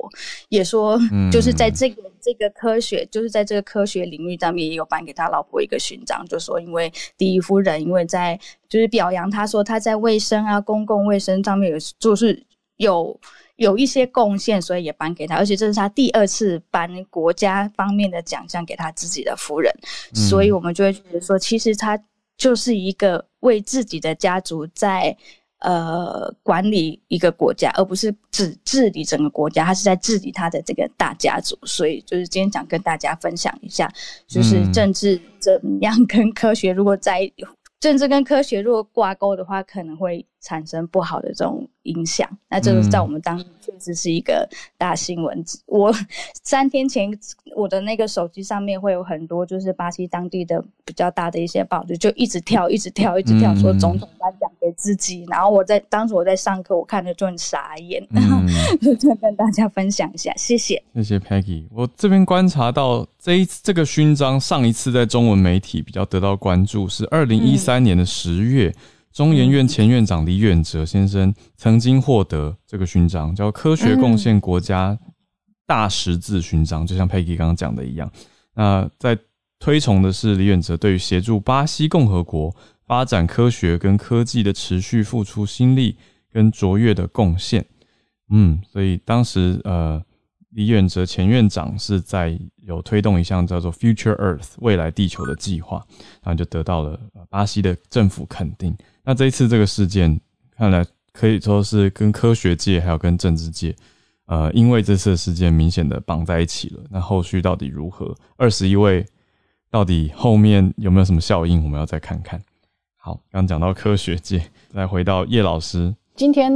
Speaker 3: 也说就是在这个这个科学，就是在这个科学领域上面也有颁给他老婆一个勋章，就说因为第一夫人因为在就是表扬他说他在卫生啊公共卫生上面有就是有有一些贡献，所以也颁给他，而且这是他第二次颁国家方面的奖项给他自己的夫人，所以我们就会觉得说，其实他就是一个为自己的家族在。呃管理一个国家，而不是只治理整个国家，他是在治理他的这个大家族。所以就是今天想跟大家分享一下，就是政治怎么样跟科学如果在。政治跟科学如果挂钩的话，可能会产生不好的这种影响。那这个在我们当确实是一个大新闻。我三天前我的那个手机上面会有很多，就是巴西当地的比较大的一些报纸，就一直跳，一直跳，一直跳，说总统颁奖给自己。然后我在当时我在上课，我看着就很傻眼，就跟大家分享一下。谢谢，
Speaker 1: 谢谢 Peggy。我这边观察到这一这个勋章，上一次在中文媒体比较得到关注是二零一三年的十月。中研院前院长李远哲先生曾经获得这个勋章，叫科学贡献国家大十字勋章，就像佩奇刚刚讲的一样。那在推崇的是李远哲对于协助巴西共和国发展科学跟科技的持续付出心力跟卓越的贡献。嗯，所以当时呃，李远哲前院长是在有推动一项叫做 Future Earth 未来地球的计划，然后就得到了巴西的政府肯定。那这一次这个事件，看来可以说是跟科学界还有跟政治界，呃，因为这次事件明显的绑在一起了。那后续到底如何？二十一位到底后面有没有什么效应？我们要再看看。好，刚讲到科学界，再回到叶老师，
Speaker 4: 今天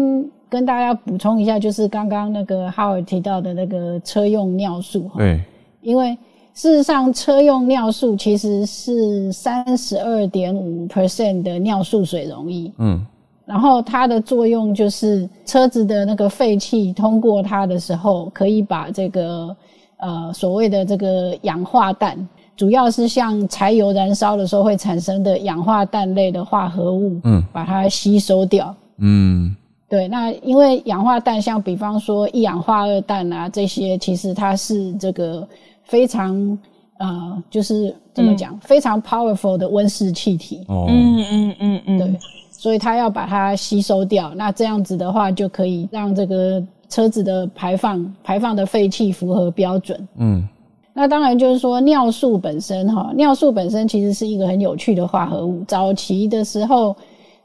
Speaker 4: 跟大家补充一下，就是刚刚那个哈尔提到的那个车用尿素哈，
Speaker 1: 对，
Speaker 4: 因为。事实上，车用尿素其实是三十二点五 percent 的尿素水溶液。嗯，然后它的作用就是车子的那个废气通过它的时候，可以把这个呃所谓的这个氧化氮，主要是像柴油燃烧的时候会产生的氧化氮类的化合物，嗯，把它吸收掉。嗯，对。那因为氧化氮，像比方说一氧化二氮啊这些，其实它是这个。非常呃，就是怎么讲，非常 powerful 的温室气体。哦，嗯嗯嗯嗯，对，所以它要把它吸收掉。那这样子的话，就可以让这个车子的排放排放的废气符合标准。嗯，那当然就是说尿素本身哈，尿素本身其实是一个很有趣的化合物。早期的时候，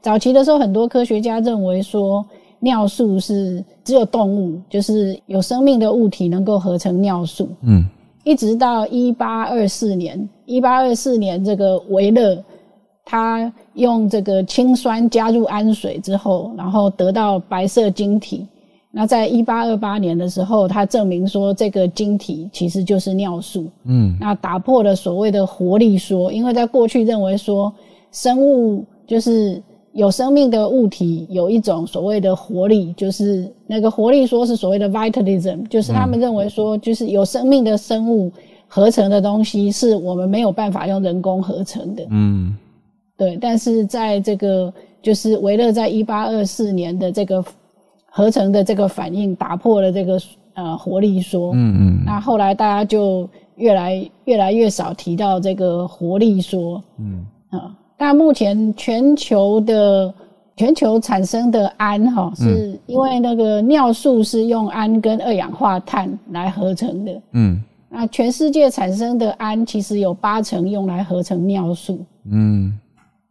Speaker 4: 早期的时候，很多科学家认为说尿素是只有动物，就是有生命的物体能够合成尿素。嗯。一直到一八二四年，一八二四年，这个维勒他用这个氢酸加入氨水之后，然后得到白色晶体。那在一八二八年的时候，他证明说这个晶体其实就是尿素。嗯，那打破了所谓的活力说，因为在过去认为说生物就是。有生命的物体有一种所谓的活力，就是那个活力说是所谓的 vitalism，就是他们认为说，就是有生命的生物合成的东西是我们没有办法用人工合成的。嗯，对。但是在这个就是维勒在一八二四年的这个合成的这个反应打破了这个呃活力说。嗯嗯。那后来大家就越来越来越少提到这个活力说。嗯啊。但目前全球的全球产生的氨哈，是因为那个尿素是用氨跟二氧化碳来合成的。嗯，那全世界产生的氨其实有八成用来合成尿素。嗯，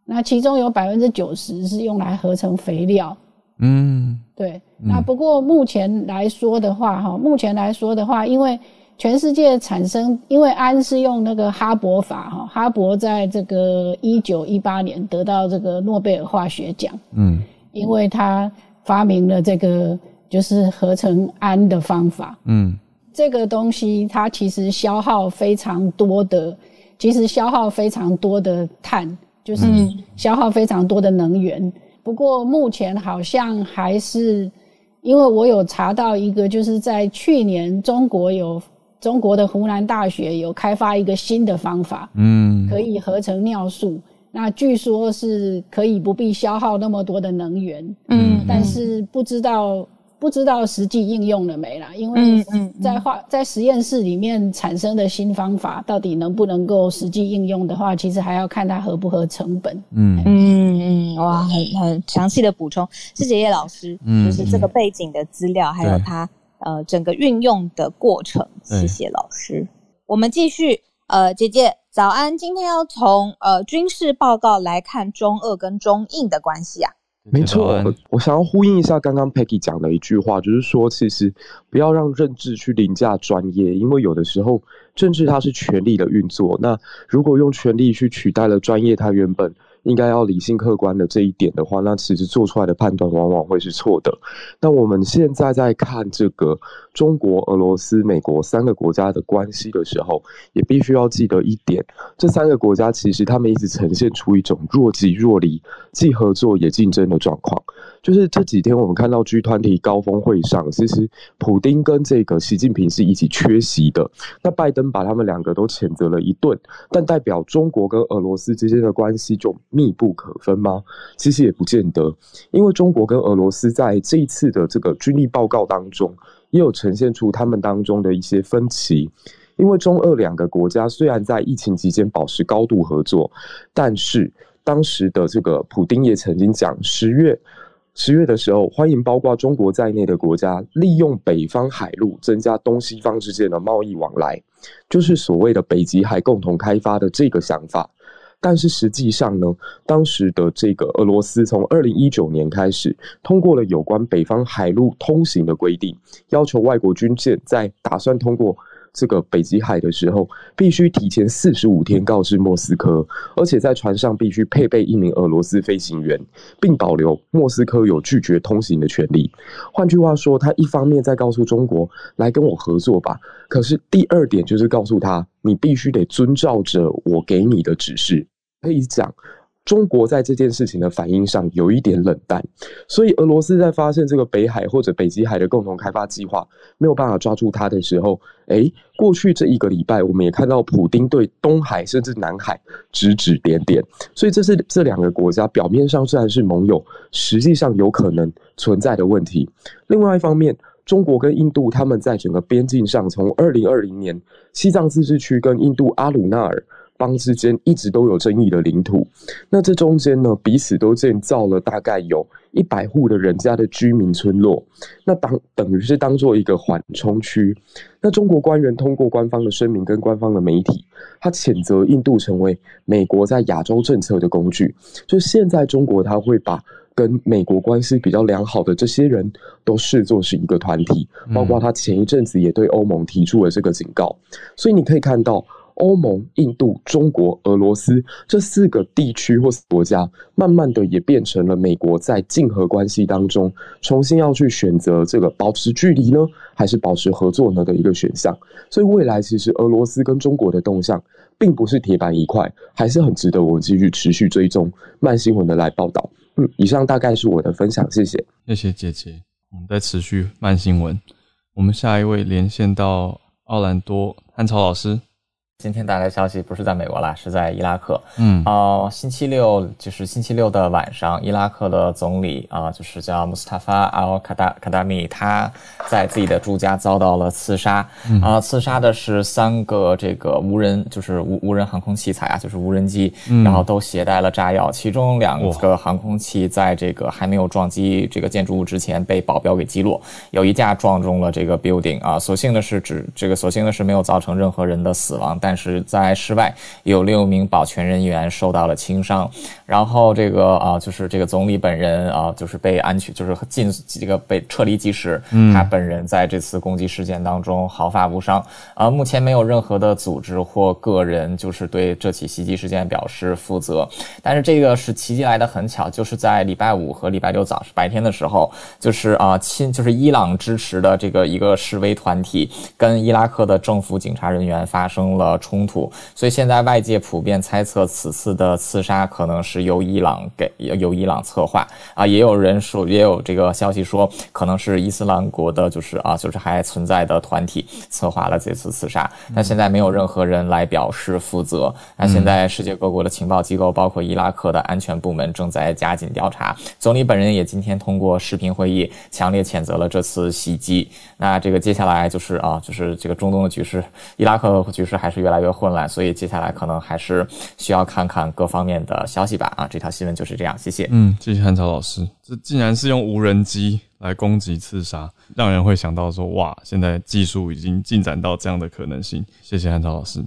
Speaker 4: 那其中有百分之九十是用来合成肥料。嗯，对。那不过目前来说的话，哈，目前来说的话，因为全世界产生，因为氨是用那个哈勃法哈，哈勃在这个一九一八年得到这个诺贝尔化学奖，嗯，因为他发明了这个就是合成氨的方法，嗯，这个东西它其实消耗非常多的，其实消耗非常多的碳，就是消耗非常多的能源。不过目前好像还是，因为我有查到一个，就是在去年中国有。中国的湖南大学有开发一个新的方法，嗯，可以合成尿素。那据说是可以不必消耗那么多的能源，嗯，但是不知道不知道实际应用了没啦？因为在化在实验室里面产生的新方法，到底能不能够实际应用的话，其实还要看它合不合成本。
Speaker 3: 嗯嗯嗯，哇，很很详细的补充，谢谢叶老师，就是这个背景的资料，还有他。呃，整个运用的过程，谢谢老师。我们继续，呃，姐姐早安。今天要从呃军事报告来看中俄跟中印的关系啊。
Speaker 5: 没错，我想要呼应一下刚刚 Peggy 讲的一句话，就是说，其实不要让政治去凌驾专业，因为有的时候政治它是权力的运作，那如果用权力去取代了专业，它原本。应该要理性客观的这一点的话，那其实做出来的判断往往会是错的。那我们现在在看这个中国、俄罗斯、美国三个国家的关系的时候，也必须要记得一点：这三个国家其实他们一直呈现出一种若即若离、既合作也竞争的状况。就是这几天我们看到 G 团体高峰会上，其实普丁跟这个习近平是一起缺席的。那拜登把他们两个都谴责了一顿，但代表中国跟俄罗斯之间的关系就密不可分吗？其实也不见得，因为中国跟俄罗斯在这一次的这个军力报告当中，也有呈现出他们当中的一些分歧。因为中俄两个国家虽然在疫情期间保持高度合作，但是当时的这个普丁也曾经讲十月。十月的时候，欢迎包括中国在内的国家利用北方海路增加东西方之间的贸易往来，就是所谓的北极海共同开发的这个想法。但是实际上呢，当时的这个俄罗斯从二零一九年开始通过了有关北方海路通行的规定，要求外国军舰在打算通过。这个北极海的时候，必须提前四十五天告知莫斯科，而且在船上必须配备一名俄罗斯飞行员，并保留莫斯科有拒绝通行的权利。换句话说，他一方面在告诉中国来跟我合作吧，可是第二点就是告诉他，你必须得遵照着我给你的指示。可以讲。中国在这件事情的反应上有一点冷淡，所以俄罗斯在发现这个北海或者北极海的共同开发计划没有办法抓住它的时候，诶，过去这一个礼拜，我们也看到普丁对东海甚至南海指指点点，所以这是这两个国家表面上虽然是盟友，实际上有可能存在的问题。另外一方面，中国跟印度他们在整个边境上，从二零二零年西藏自治区跟印度阿鲁纳尔。邦之间一直都有争议的领土，那这中间呢，彼此都建造了大概有一百户的人家的居民村落，那当等于是当做一个缓冲区。那中国官员通过官方的声明跟官方的媒体，他谴责印度成为美国在亚洲政策的工具。就现在中国他会把跟美国关系比较良好的这些人都视作是一个团体，包括他前一阵子也对欧盟提出了这个警告。所以你可以看到。欧盟、印度、中国、俄罗斯这四个地区或国家，慢慢的也变成了美国在竞合关系当中重新要去选择这个保持距离呢，还是保持合作呢的一个选项。所以未来其实俄罗斯跟中国的动向，并不是铁板一块，还是很值得我们继续持续追踪慢新闻的来报道。嗯，以上大概是我的分享，谢谢，
Speaker 1: 谢谢姐姐。我们在持续慢新闻，我们下一位连线到奥兰多汉超老师。
Speaker 6: 今天带来的消息不是在美国啦，是在伊拉克。嗯，啊，星期六就是星期六的晚上，伊拉克的总理啊，就是叫穆斯塔法·阿尔卡达卡达米，他在自己的住家遭到了刺杀。啊，刺杀的是三个这个无人，就是无无人航空器材啊，就是无人机，然后都携带了炸药。其中两个航空器在这个还没有撞击这个建筑物之前被保镖给击落，有一架撞中了这个 building 啊。所幸的是，只这个所幸的是没有造成任何人的死亡。但是在室外有六名保全人员受到了轻伤，然后这个啊，就是这个总理本人啊，就是被安全，就是进这个被撤离及时，他本人在这次攻击事件当中毫发无伤啊。目前没有任何的组织或个人就是对这起袭击事件表示负责，但是这个是奇迹来的很巧，就是在礼拜五和礼拜六早白天的时候，就是啊亲就是伊朗支持的这个一个示威团体跟伊拉克的政府警察人员发生了。冲突，所以现在外界普遍猜测此次的刺杀可能是由伊朗给由伊朗策划啊，也有人说，也有这个消息说可能是伊斯兰国的，就是啊，就是还存在的团体策划了这次刺杀，但现在没有任何人来表示负责。那现在世界各国的情报机构，包括伊拉克的安全部门正在加紧调查。总理本人也今天通过视频会议强烈谴责了这次袭击。那这个接下来就是啊，就是这个中东的局势，伊拉克局势还是越来越混乱，所以接下来可能还是需要看看各方面的消息吧。啊，这条新闻就是这样，谢谢。
Speaker 1: 嗯，谢谢汉朝老师。这竟然是用无人机来攻击刺杀，让人会想到说，哇，现在技术已经进展到这样的可能性。谢谢汉朝老师。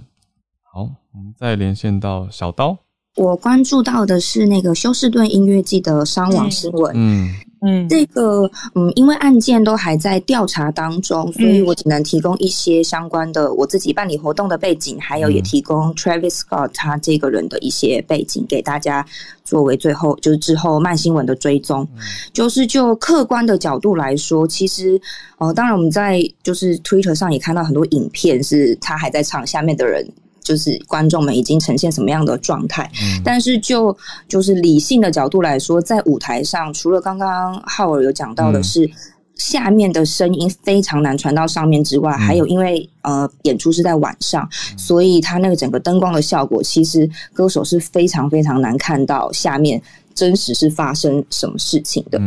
Speaker 1: 好，我们再连线到小刀。
Speaker 7: 我关注到的是那个休斯顿音乐季的伤亡新闻。嗯嗯，这个嗯，因为案件都还在调查当中，所以我只能提供一些相关的我自己办理活动的背景，还有也提供 Travis Scott 他这个人的一些背景给大家，作为最后就是之后慢新闻的追踪。就是就客观的角度来说，其实呃，当然我们在就是 Twitter 上也看到很多影片，是他还在场下面的人。就是观众们已经呈现什么样的状态？但是就就是理性的角度来说，在舞台上，除了刚刚浩尔有讲到的是下面的声音非常难传到上面之外，还有因为呃演出是在晚上，所以他那个整个灯光的效果，其实歌手是非常非常难看到下面真实是发生什么事情的。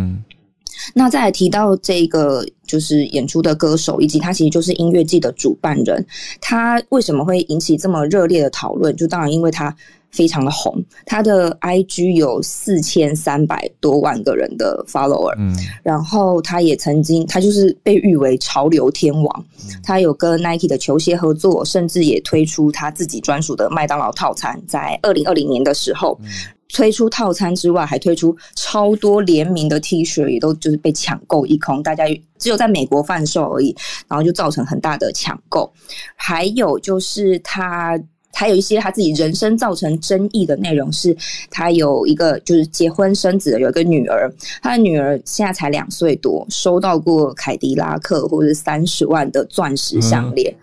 Speaker 7: 那再提到这个就是演出的歌手，以及他其实就是音乐季的主办人，他为什么会引起这么热烈的讨论？就当然因为他非常的红，他的 IG 有四千三百多万个人的 follower，嗯，然后他也曾经他就是被誉为潮流天王，他有跟 Nike 的球鞋合作，甚至也推出他自己专属的麦当劳套餐，在二零二零年的时候。推出套餐之外，还推出超多联名的 T 恤，也都就是被抢购一空。大家只有在美国贩售而已，然后就造成很大的抢购。还有就是它。还有一些他自己人生造成争议的内容，是他有一个就是结婚生子，有一个女儿，他的女儿现在才两岁多，收到过凯迪拉克或者三十万的钻石项链。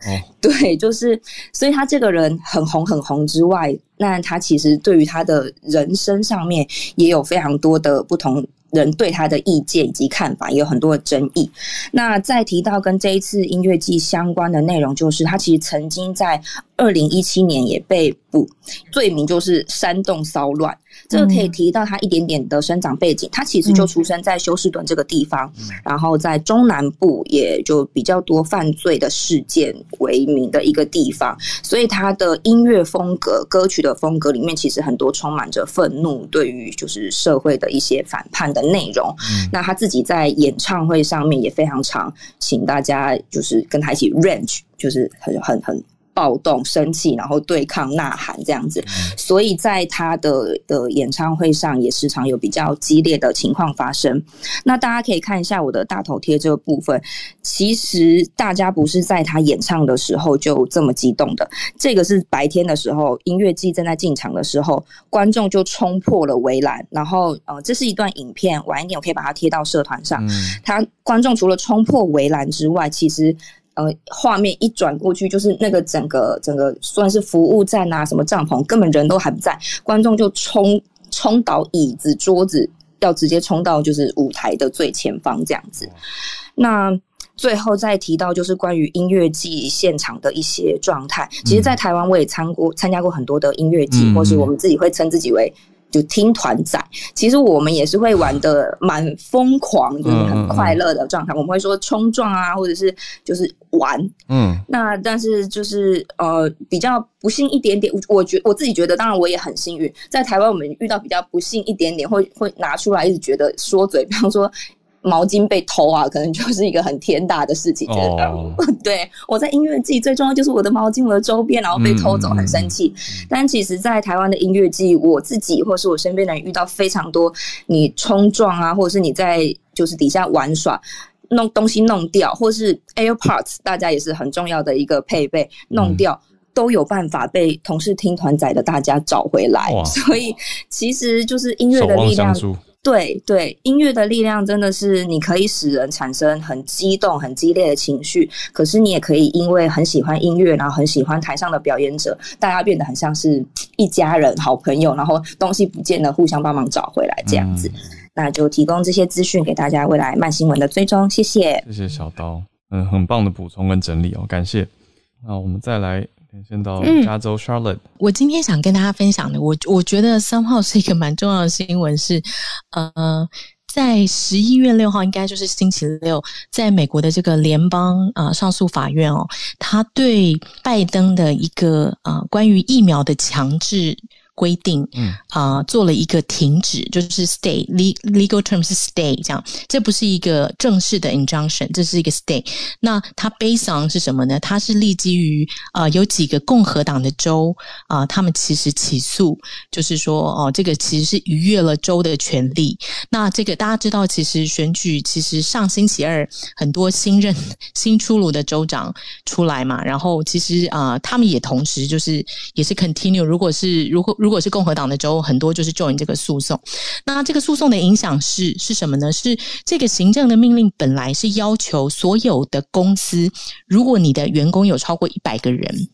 Speaker 7: 对，就是所以他这个人很红很红之外，那他其实对于他的人生上面也有非常多的不同。人对他的意见以及看法也有很多的争议。那再提到跟这一次音乐季相关的内容，就是他其实曾经在二零一七年也被捕，罪名就是煽动骚乱。这个可以提到他一点点的生长背景，他其实就出生在休斯顿这个地方，然后在中南部也就比较多犯罪的事件为名的一个地方，所以他的音乐风格、歌曲的风格里面，其实很多充满着愤怒，对于就是社会的一些反叛的内容。那他自己在演唱会上面也非常常请大家就是跟他一起 range，就是很很很。暴动、生气，然后对抗、呐喊这样子，所以在他的的演唱会上也时常有比较激烈的情况发生。那大家可以看一下我的大头贴这个部分，其实大家不是在他演唱的时候就这么激动的。这个是白天的时候，音乐季正在进场的时候，观众就冲破了围栏，然后呃，这是一段影片，晚一点我可以把它贴到社团上。他观众除了冲破围栏之外，其实。呃，画面一转过去，就是那个整个整个算是服务站啊，什么帐篷，根本人都还不在，观众就冲冲倒椅子桌子，要直接冲到就是舞台的最前方这样子。那最后再提到就是关于音乐季现场的一些状态，其实，在台湾我也参过参加过很多的音乐季，或是我们自己会称自己为。就听团仔，其实我们也是会玩的蛮疯狂，就是很快乐的状态。我们会说冲撞啊，或者是就是玩，嗯。那但是就是呃，比较不幸一点点，我觉我自己觉得，当然我也很幸运，在台湾我们遇到比较不幸一点点，会会拿出来一直觉得说嘴，比方说。毛巾被偷啊，可能就是一个很天大的事情。觉得 对我在音乐季最重要就是我的毛巾、我的周边，然后被偷走，很生气。但其实，在台湾的音乐季，我自己或是我身边的人遇到非常多，你冲撞啊，或者是你在就是底下玩耍，弄东西弄掉，或是 AirPods，大家也是很重要的一个配备，弄掉都有办法被同事听团仔的大家找回来。所以，其实就是音乐的力量。对对，音乐的力量真的是你可以使人产生很激动、很激烈的情绪，可是你也可以因为很喜欢音乐，然后很喜欢台上的表演者，大家变得很像是一家人、好朋友，然后东西不见了，互相帮忙找回来这样子。那就提供这些资讯给大家未来慢新闻的追踪，谢谢。
Speaker 1: 谢谢小刀，嗯，很棒的补充跟整理哦，感谢。那我们再来。先到加州 Charlotte。
Speaker 2: 我今天想跟大家分享的，我我觉得三号是一个蛮重要的新闻，是呃，在十一月六号，应该就是星期六，在美国的这个联邦啊上诉法院哦，他对拜登的一个啊关于疫苗的强制。
Speaker 8: 规定，嗯啊，做了一个停止，就是 stay legal term 是 stay 这样，这不是一个正式的 injunction，这是一个 stay。那它 based on 是什么呢？它是立基于啊，有几个共和党的州啊，他们其实起诉，就是说哦，这个其实是逾越了州的权利。那这个大家知道，其实选举其实上星期二很多新任 新出炉的州长出来嘛，然后其实啊，他们也同时就是也是 continue，如果是如果如果是共和党的州，很多就是 join 这个诉讼。那这个诉讼的影响是是什么呢？是这个行政的命令本来是要求所有的公司，如果你的员工有超过一百个人，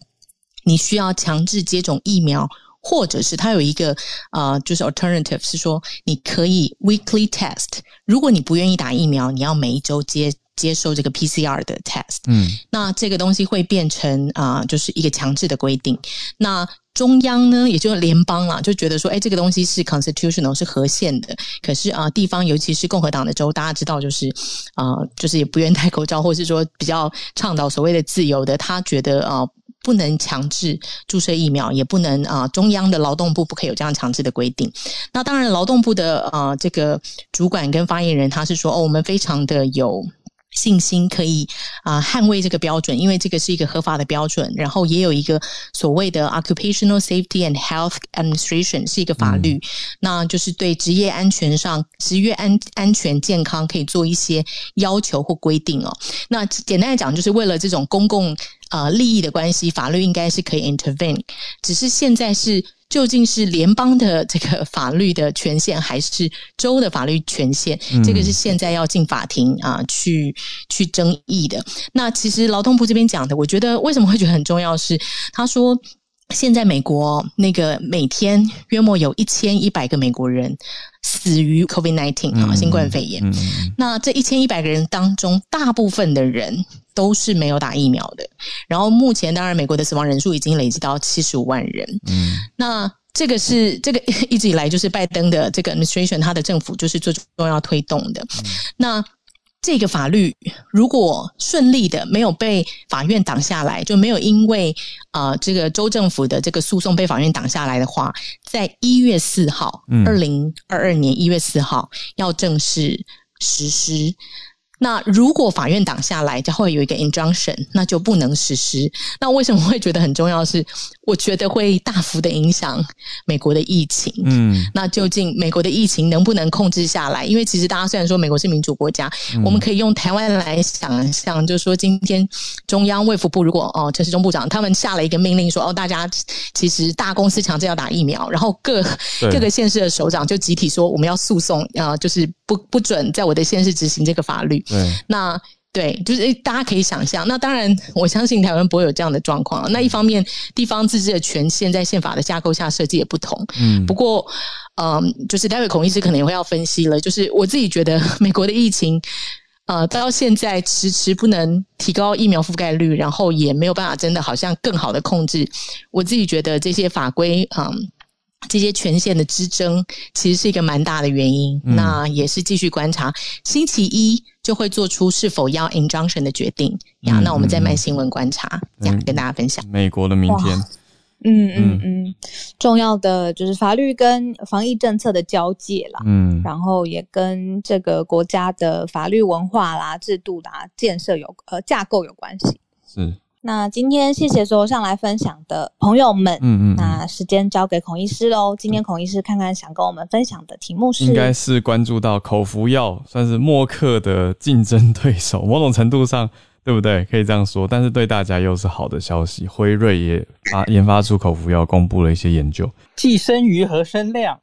Speaker 8: 你需要强制接种疫苗，或者是它有一个呃，就是 alternative 是说你可以 weekly test。如果你不愿意打疫苗，你要每一周接接受这个 PCR 的 test。嗯，那这个东西会变成啊，就是一个强制的规定。那中央呢，也就是联邦啦，就觉得说，哎，这个东西是 constitutional，是合宪的。可是啊，地方尤其是共和党的州，大家知道，就是啊，就是也不愿戴口罩，或是说比较倡导所谓的自由的，他觉得啊，不能强制注射疫苗，也不能啊，中央的劳动部不可以有这样强制的规定。那当然，劳动部的啊，这个主管跟发言人他是说，哦，我们非常的有。信心可以啊捍卫这个标准，因为这个是一个合法的标准，然后也有一个所谓的 Occupational Safety and Health Administration 是一个法律，那就是对职业安全上职业安安全健康可以做一些要求或规定哦。那简单来讲，就是为了这种公共啊利益的关系，法律应该是可以 intervene，只是现在是。究竟是联邦的这个法律的权限，还是州的法律权限？这个是现在要进法庭啊，去去争议的。那其实劳动部这边讲的，我觉得为什么会觉得很重要？是他说。现在美国那个每天约莫有一千一百个美国人死于 COVID nineteen 啊新冠肺炎。那这一千一百个人当中，大部分的人都是没有打疫苗的。然后目前当然美国的死亡人数已经累积到七十五万人。嗯，那这个是这个 一直以来就是拜登的这个 administration 他的政府就是最重要推动的。那这个法律如果顺利的没有被法院挡下来，就没有因为啊这个州政府的这个诉讼被法院挡下来的话，在一月四号，二零二二年一月四号要正式实施。那如果法院挡下来，就会有一个 injunction，那就不能实施。那为什么会觉得很重要？是我觉得会大幅的影响美国的疫情。嗯，那究竟美国的疫情能不能控制下来？因为其实大家虽然说美国是民主国家，我们可以用台湾来想象，就是说今天中央卫福部如果哦陈时中部长他们下了一个命令说哦大家其实大公司强制要打疫苗，然后各各个县市的首长就集体说我们要诉讼啊，就是不不准在我的县市执行这个法律。对，那对，就是大家可以想象。那当然，我相信台湾不会有这样的状况。那一方面，地方自治的权限在宪法的架构下设计也不同。嗯，不过，嗯，就是待会孔医师可能也会要分析了。就是我自己觉得，美国的疫情，呃，到现在迟迟不能提高疫苗覆盖率，然后也没有办法真的好像更好的控制。我自己觉得这些法规，嗯。这些权限的之争，其实是一个蛮大的原因。那也是继续观察，星期一就会做出是否要 injunction 的决定呀。那我们再慢新闻观察，这样跟大家分享。
Speaker 1: 美国的明天，
Speaker 3: 嗯嗯嗯，重要的就是法律跟防疫政策的交界啦。嗯，然后也跟这个国家的法律文化啦、制度啦、建设有呃架构有关系。
Speaker 1: 是。
Speaker 3: 那今天谢谢所有上来分享的朋友们，嗯嗯，那时间交给孔医师喽。今天孔医师看看想跟我们分享的题目是，
Speaker 1: 应该是关注到口服药算是默克的竞争对手，某种程度上对不对？可以这样说，但是对大家又是好的消息。辉瑞也发研发出口服药，公布了一些研究，
Speaker 9: 寄生鱼和生量。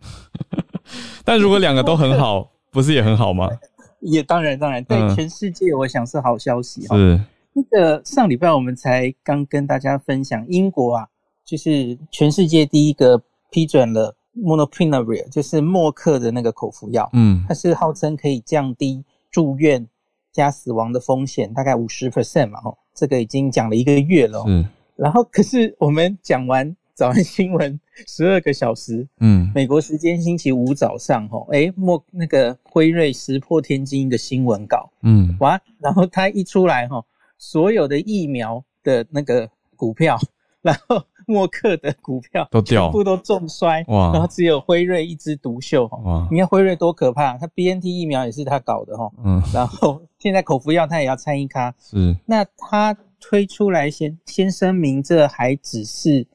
Speaker 1: 但如果两个都很好，不是也很好吗？
Speaker 9: 也当然当然，对全世界我想是好消息
Speaker 1: 是。
Speaker 9: 那个上礼拜我们才刚跟大家分享，英国啊，就是全世界第一个批准了 Monopiravir，就是默克的那个口服药，嗯，它是号称可以降低住院加死亡的风险，大概五十 percent 嘛，哦，这个已经讲了一个月了，嗯，然后可是我们讲完早安新闻十二个小时，嗯，美国时间星期五早上，吼，哎，莫那个辉瑞石破天惊的新闻稿，嗯，哇，然后它一出来，哈。所有的疫苗的那个股票，然后默克的股票
Speaker 1: 都掉，
Speaker 9: 全部都重摔，哇！然后只有辉瑞一枝独秀，哇！你看辉瑞多可怕，他 B N T 疫苗也是他搞的哈，嗯，然后现在口服药他也要参一咖，
Speaker 1: 是。
Speaker 9: 那他推出来先先声明，这还只是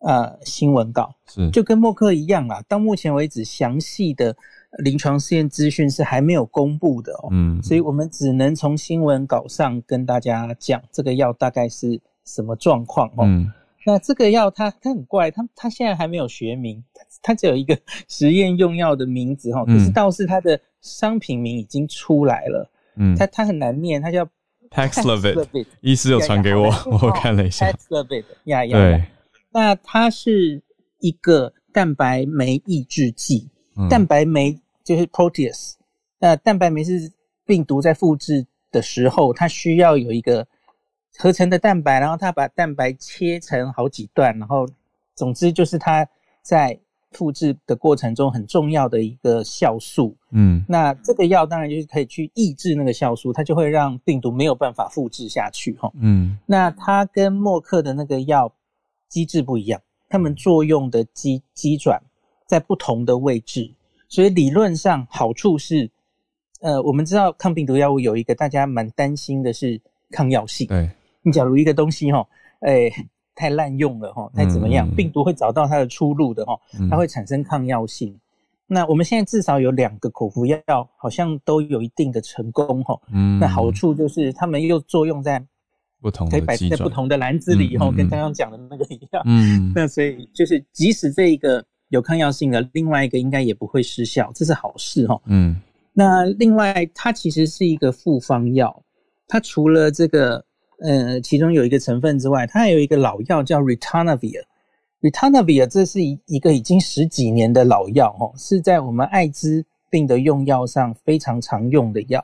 Speaker 9: 呃新闻稿，
Speaker 1: 是，
Speaker 9: 就跟默克一样啦。到目前为止，详细的临床试验资讯是还没有公布的哦，嗯，所以我们只能从新闻稿上跟大家讲这个药大概是什么状况哦。那这个药它它很怪，它它现在还没有学名，它它只有一个 实验用药的名字哈，可是倒是它的商品名已经出来了，嗯，它它很难念，它叫
Speaker 1: Paxlovid，医师有传给我，我看了一下
Speaker 9: ，Paxlovid，呀呀，
Speaker 1: 对，
Speaker 9: 那它是一个蛋白酶抑制剂，蛋白酶就是 Proteus，那蛋白酶是病毒在复制的时候，它需要有一个。合成的蛋白，然后它把蛋白切成好几段，然后总之就是它在复制的过程中很重要的一个酵素。嗯，那这个药当然就是可以去抑制那个酵素，它就会让病毒没有办法复制下去。哈，嗯，那它跟默克的那个药机制不一样，它们作用的机机转在不同的位置，所以理论上好处是，呃，我们知道抗病毒药物有一个大家蛮担心的是抗药性。
Speaker 1: 对。
Speaker 9: 你假如一个东西哈，哎，太滥用了哈，太怎么样？病毒会找到它的出路的哈，它会产生抗药性。那我们现在至少有两个口服药，好像都有一定的成功哈。嗯，那好处就是它们又作用在
Speaker 1: 不同
Speaker 9: 可以摆在不同的篮子里哈，跟刚刚讲的那个一样。嗯，那所以就是即使这一个有抗药性的，另外一个应该也不会失效，这是好事哈。嗯，那另外它其实是一个复方药，它除了这个。呃，其中有一个成分之外，它还有一个老药叫 Ritonavir。Ritonavir 这是一一个已经十几年的老药哦，是在我们艾滋病的用药上非常常用的药。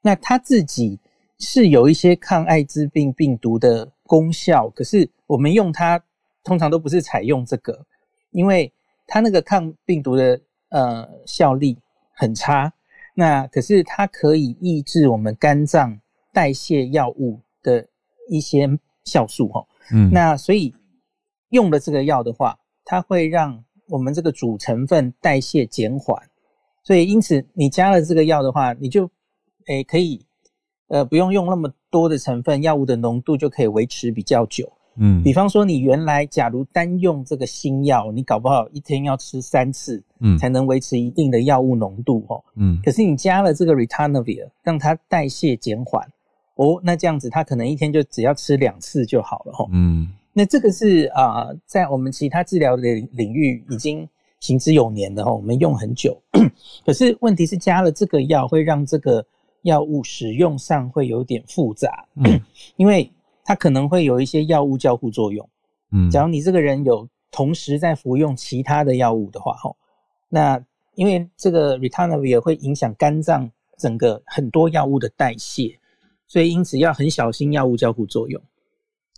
Speaker 9: 那它自己是有一些抗艾滋病病毒的功效，可是我们用它通常都不是采用这个，因为它那个抗病毒的呃效力很差。那可是它可以抑制我们肝脏代谢药物。的一些酵素哈，嗯，那所以用了这个药的话，它会让我们这个主成分代谢减缓，所以因此你加了这个药的话，你就诶可以呃不用用那么多的成分，药物的浓度就可以维持比较久，嗯，比方说你原来假如单用这个新药，你搞不好一天要吃三次，嗯，才能维持一定的药物浓度哦，嗯，可是你加了这个 Ritonavir，让它代谢减缓。哦，那这样子，它可能一天就只要吃两次就好了哈。嗯，那这个是啊，在我们其他治疗的领域已经行之有年的哈，我们用很久。可是问题是加了这个药，会让这个药物使用上会有点复杂，因为它可能会有一些药物交互作用。嗯，假如你这个人有同时在服用其他的药物的话，哈，那因为这个 Ritonavir 会影响肝脏整个很多药物的代谢。所以因此要很小心药物交互作用。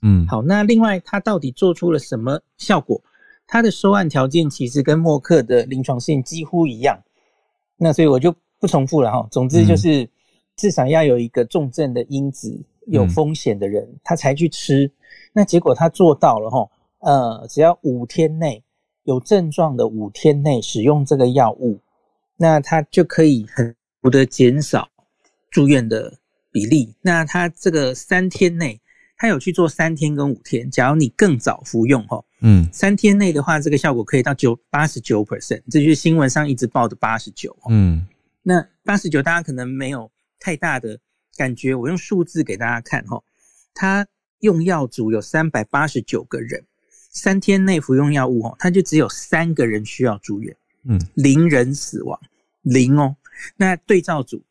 Speaker 9: 嗯，好，那另外它到底做出了什么效果？它的收案条件其实跟默克的临床试验几乎一样。那所以我就不重复了哈。总之就是至少要有一个重症的因子有风险的人，他才去吃。那结果他做到了哈。呃，只要五天内有症状的五天内使用这个药物，那他就可以很的减少住院的。比例，那他这个三天内，他有去做三天跟五天。假如你更早服用，哈，嗯，三天内的话，这个效果可以到九八十九 percent，这就是新闻上一直报的八十九，嗯，那八十九大家可能没有太大的感觉，我用数字给大家看，哈，他用药组有三百八十九个人，三天内服用药物，哦，他就只有三个人需要住院，嗯，零人死亡，零哦，那对照组。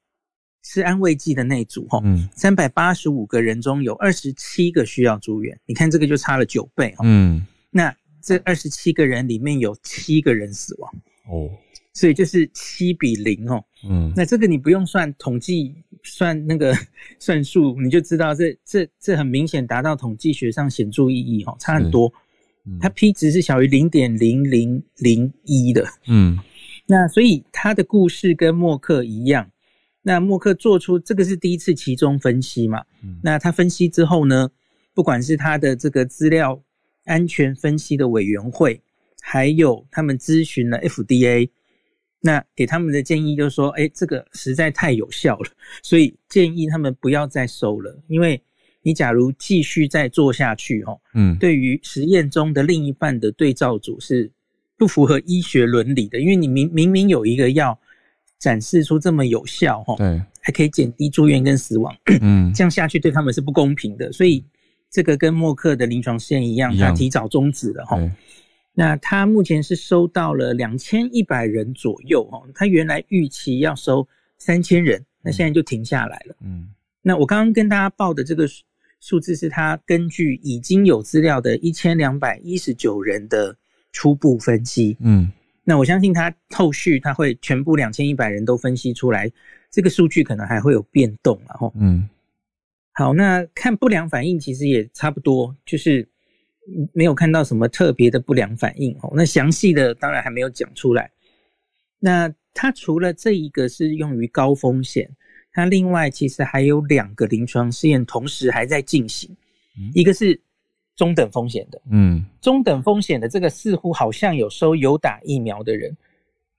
Speaker 9: 吃安慰剂的那组，哈，三百八十五个人中有二十七个需要住院，你看这个就差了九倍，哦，嗯，那这二十七个人里面有七个人死亡，哦，所以就是七比零，哦，嗯，那这个你不用算统计，算那个 算数，你就知道这这这很明显达到统计学上显著意义，哦，差很多，它 p 值是小于零点零零零一的，嗯，那所以他的故事跟默克一样。那默克做出这个是第一次其中分析嘛？那他分析之后呢，不管是他的这个资料安全分析的委员会，还有他们咨询了 FDA，那给他们的建议就是说，哎，这个实在太有效了，所以建议他们不要再收了，因为你假如继续再做下去，哦，嗯，对于实验中的另一半的对照组是不符合医学伦理的，因为你明明明有一个药展示出这么有效，哈，
Speaker 1: 对，
Speaker 9: 还可以减低住院跟死亡，嗯，这样下去对他们是不公平的，所以。这个跟默克的临床试验一样，他提早终止了哈。那他目前是收到了两千一百人左右哦，他原来预期要收三千人，那现在就停下来了。嗯，那我刚刚跟大家报的这个数字是他根据已经有资料的一千两百一十九人的初步分析。嗯，那我相信他后续他会全部两千一百人都分析出来，这个数据可能还会有变动然后嗯。好，那看不良反应其实也差不多，就是没有看到什么特别的不良反应哦。那详细的当然还没有讲出来。那它除了这一个是用于高风险，它另外其实还有两个临床试验同时还在进行，一个是中等风险的，嗯，中等风险的这个似乎好像有收有打疫苗的人。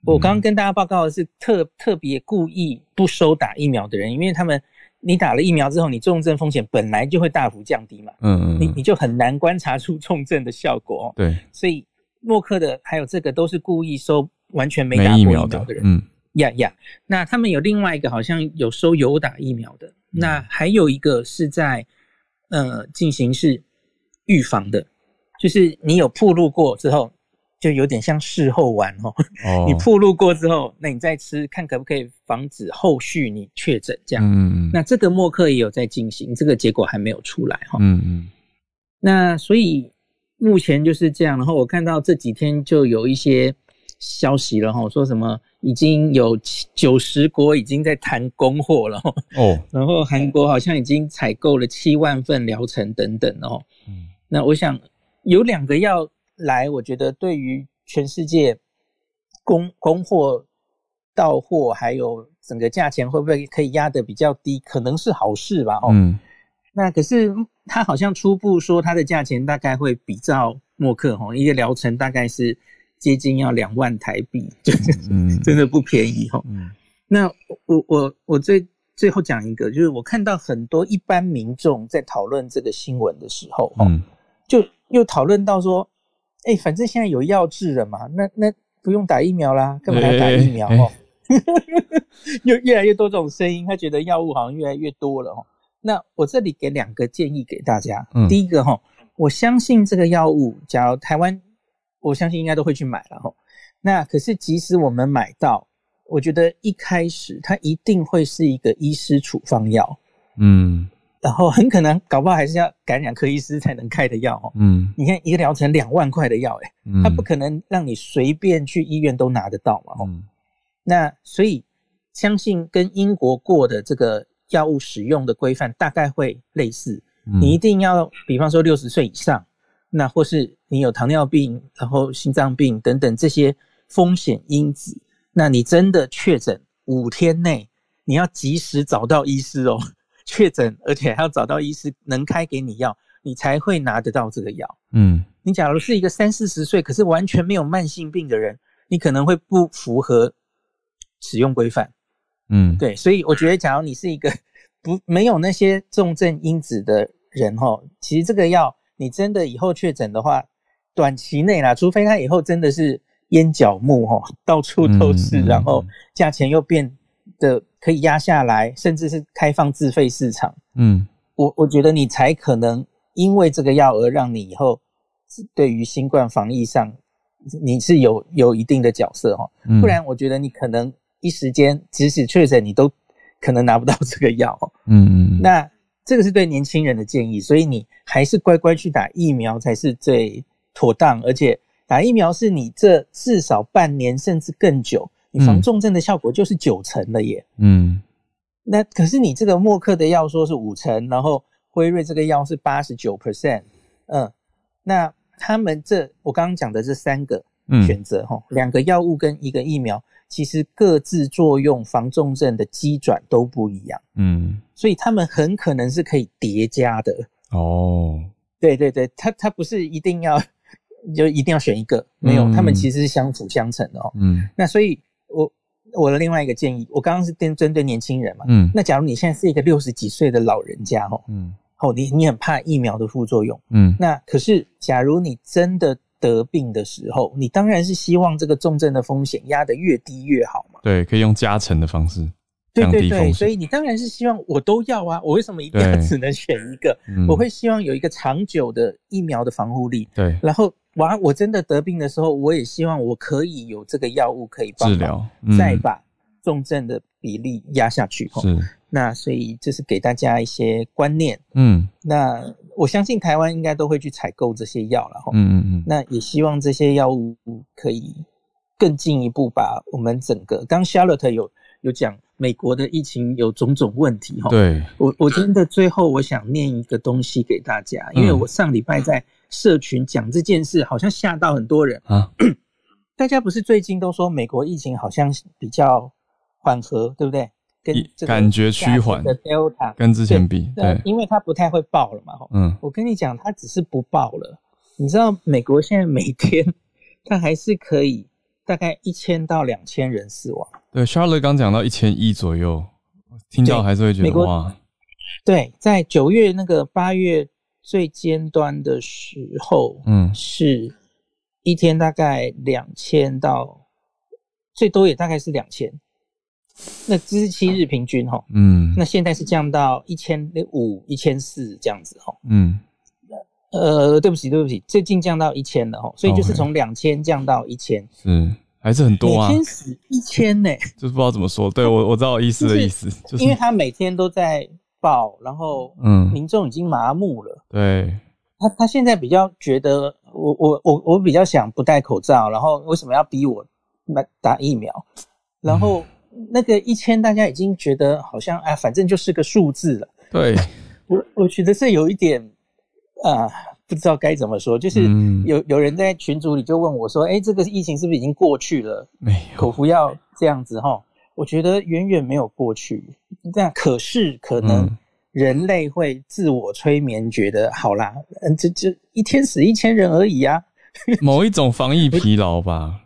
Speaker 9: 我刚刚跟大家报告的是特特别故意不收打疫苗的人，因为他们。你打了疫苗之后，你重症风险本来就会大幅降低嘛，嗯嗯，你你就很难观察出重症的效果，
Speaker 1: 对，
Speaker 9: 所以默克的还有这个都是故意收完全没打过疫苗的人，嗯。呀呀，那他们有另外一个好像有收有打疫苗的，那还有一个是在呃进行是预防的，就是你有铺路过之后。就有点像事后玩哦，你铺路过之后，那你再吃，看可不可以防止后续你确诊这样。嗯那这个默克也有在进行，这个结果还没有出来哈。嗯嗯。那所以目前就是这样，然后我看到这几天就有一些消息了哈，说什么已经有九十国已经在谈供货了哦，然后韩国好像已经采购了七万份疗程等等哦。嗯。那我想有两个要。来，我觉得对于全世界供供货到货，还有整个价钱会不会可以压得比较低，可能是好事吧？哦，那可是他好像初步说，它的价钱大概会比照默克哈，一个疗程大概是接近要两万台币，就是 真的不便宜哈。那我我我最最后讲一个，就是我看到很多一般民众在讨论这个新闻的时候，嗯，就又讨论到说。哎，反正现在有药治了嘛，那那不用打疫苗啦，干嘛要打疫苗哦？又越来越多这种声音，他觉得药物好像越来越多了哦。那我这里给两个建议给大家。第一个哈，我相信这个药物，假如台湾，我相信应该都会去买了哈。那可是即使我们买到，我觉得一开始它一定会是一个医师处方药。嗯。然后很可能搞不好还是要感染科医师才能开的药哦。嗯，你看一个疗程两万块的药，哎，他不可能让你随便去医院都拿得到嘛。嗯，那所以相信跟英国过的这个药物使用的规范大概会类似。你一定要，比方说六十岁以上，那或是你有糖尿病，然后心脏病等等这些风险因子，那你真的确诊五天内，你要及时找到医师哦。确诊，而且还要找到医师能开给你药，你才会拿得到这个药。嗯，你假如是一个三四十岁，可是完全没有慢性病的人，你可能会不符合使用规范。嗯，对，所以我觉得，假如你是一个 不没有那些重症因子的人，哈，其实这个药你真的以后确诊的话，短期内啦，除非他以后真的是烟角木，哈，到处都是，然后价钱又变。的可以压下来，甚至是开放自费市场。嗯，我我觉得你才可能因为这个药而让你以后对于新冠防疫上你是有有一定的角色哈。不然我觉得你可能一时间即使确诊，你都可能拿不到这个药。嗯嗯。那这个是对年轻人的建议，所以你还是乖乖去打疫苗才是最妥当，而且打疫苗是你这至少半年甚至更久。防重症的效果就是九成了耶。嗯，那可是你这个默克的药说是五成，然后辉瑞这个药是八十九 percent。嗯，那他们这我刚刚讲的这三个选择哈，两个药物跟一个疫苗，其实各自作用防重症的机转都不一样。嗯，所以他们很可能是可以叠加的。哦，对对对，他他不是一定要就一定要选一个，没有，他们其实是相辅相成的哦。嗯，那所以我我的另外一个建议，我刚刚是针针对年轻人嘛，嗯，那假如你现在是一个六十几岁的老人家哦，嗯，哦，你你很怕疫苗的副作用，嗯，那可是假如你真的得病的时候，你当然是希望这个重症的风险压得越低越好嘛，
Speaker 1: 对，可以用加成的方式。
Speaker 9: 对对对，所以你当然是希望我都要啊！我为什么一定要只能选一个？我会希望有一个长久的疫苗的防护力。
Speaker 1: 对，
Speaker 9: 然后完我真的得病的时候，我也希望我可以有这个药物可以
Speaker 1: 治疗，
Speaker 9: 再把重症的比例压下去。
Speaker 1: 是，
Speaker 9: 那所以这是给大家一些观念。嗯，那我相信台湾应该都会去采购这些药了。嗯嗯嗯。那也希望这些药物可以更进一步把我们整个刚 Charlotte 有有讲。美国的疫情有种种问题哈，
Speaker 1: 对
Speaker 9: 我我真的最后我想念一个东西给大家，因为我上礼拜在社群讲这件事，好像吓到很多人啊。大家不是最近都说美国疫情好像比较缓和，对不对？跟
Speaker 1: 感觉趋缓
Speaker 9: 的 Delta
Speaker 1: 跟之前比，对，
Speaker 9: 因为它不太会爆了嘛。嗯，我跟你讲，它只是不爆了。你知道美国现在每天它还是可以。大概一千到两千人死亡。
Speaker 1: 对，Charlotte 刚讲到一千一左右，听到还是会觉得哇。
Speaker 9: 对，在九月那个八月最尖端的时候，嗯，是一天大概两千到最多也大概是两千。那这是七日平均哈，嗯，那现在是降到一千五、一千四这样子哈，嗯，呃，对不起，对不起，最近降到一千了哈，所以就是从两千降到一千，
Speaker 1: 嗯，还是很多啊，
Speaker 9: 每天死一千呢，
Speaker 1: 就是不知道怎么说，对我我知道意思的意思，就是
Speaker 9: 因为他每天都在报，然后嗯，民众已经麻木了，
Speaker 1: 对，
Speaker 9: 他他现在比较觉得，我我我我比较想不戴口罩，然后为什么要逼我来打疫苗？然后那个一千，大家已经觉得好像哎，反正就是个数字了，
Speaker 1: 对。
Speaker 9: 我我觉得这有一点。啊，不知道该怎么说，就是有有人在群组里就问我说：“哎，这个疫情是不是已经过去了？”
Speaker 1: 没有，
Speaker 9: 口服药这样子哈，我觉得远远没有过去。这样可是可能人类会自我催眠，觉得好啦，嗯，这这一天死一千人而已啊，
Speaker 1: 某一种防疫疲劳吧。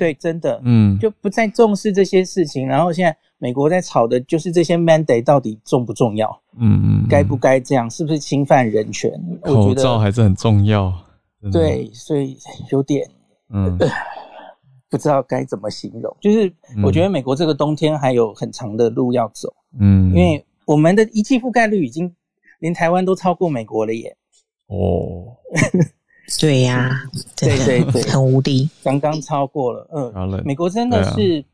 Speaker 9: 对对，真的，嗯，就不再重视这些事情，然后现在。美国在吵的就是这些 mandate 到底重不重要？嗯嗯，该不该这样？是不是侵犯人权？
Speaker 1: 口罩还是很重要。
Speaker 9: 对，所以有点嗯，不知道该怎么形容。就是我觉得美国这个冬天还有很长的路要走。嗯，因为我们的一剂覆盖率已经连台湾都超过美国了耶。
Speaker 1: 哦，
Speaker 8: 对呀，
Speaker 9: 对对对，
Speaker 8: 很无敌，
Speaker 9: 刚刚超过了。嗯，美国真的是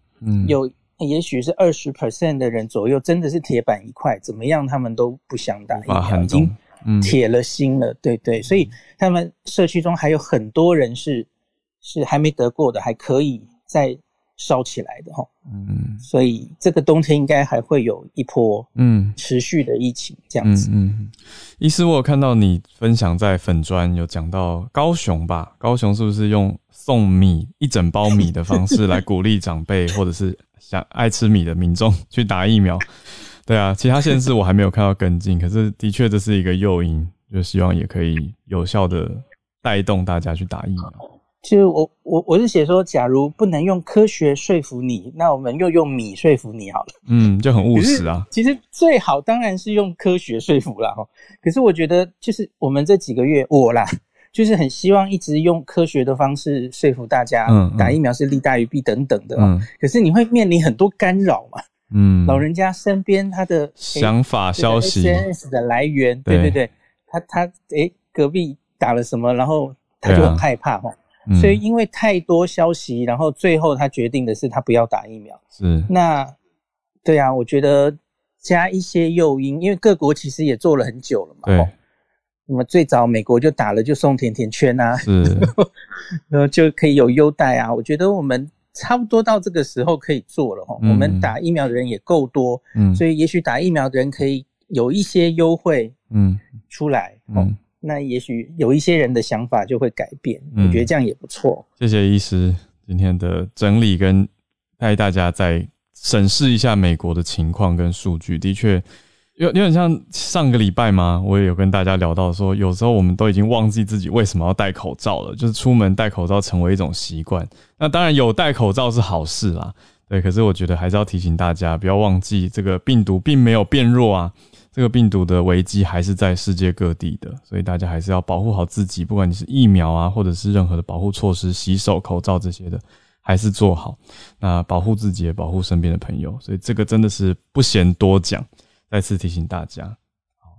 Speaker 9: 有。也许是二十 percent 的人左右，真的是铁板一块，怎么样他们都不想打疫苗，已经铁了心了。对对，所以他们社区中还有很多人是是还没得过的，还可以再烧起来的哈。嗯，所以这个冬天应该还会有一波嗯持续的疫情这样子。嗯，
Speaker 1: 医师，我有看到你分享在粉砖有讲到高雄吧？高雄是不是用送米一整包米的方式来鼓励长辈或者是？想爱吃米的民众去打疫苗，对啊，其他县市我还没有看到跟进，可是的确这是一个诱因，就希望也可以有效的带动大家去打疫苗。
Speaker 9: 其实我我我是写说，假如不能用科学说服你，那我们又用米说服你好了。
Speaker 1: 嗯，就很务实啊。
Speaker 9: 其实最好当然是用科学说服了哈。可是我觉得，就是我们这几个月我啦。就是很希望一直用科学的方式说服大家，嗯打疫苗是利大于弊等等的。嗯，可是你会面临很多干扰嘛？嗯，老人家身边他的
Speaker 1: 想法、消息、
Speaker 9: SNS 的来源，对对对，他他诶，隔壁打了什么，然后他就很害怕哈。所以因为太多消息，然后最后他决定的是他不要打疫苗。
Speaker 1: 是
Speaker 9: 那对啊，我觉得加一些诱因，因为各国其实也做了很久了嘛。
Speaker 1: 对。
Speaker 9: 那么最早美国就打了就送甜甜圈啊，
Speaker 1: 是，
Speaker 9: 然后就可以有优待啊。我觉得我们差不多到这个时候可以做了哈。我们打疫苗的人也够多，嗯，所以也许打疫苗的人可以有一些优惠，嗯，出来，嗯，那也许有一些人的想法就会改变。我觉得这样也不错。
Speaker 1: 谢谢医师今天的整理跟带大家再审视一下美国的情况跟数据，的确。有有点像上个礼拜吗？我也有跟大家聊到说，有时候我们都已经忘记自己为什么要戴口罩了，就是出门戴口罩成为一种习惯。那当然有戴口罩是好事啦，对。可是我觉得还是要提醒大家，不要忘记这个病毒并没有变弱啊，这个病毒的危机还是在世界各地的，所以大家还是要保护好自己，不管你是疫苗啊，或者是任何的保护措施，洗手、口罩这些的，还是做好。那保护自己，也保护身边的朋友，所以这个真的是不嫌多讲。再次提醒大家，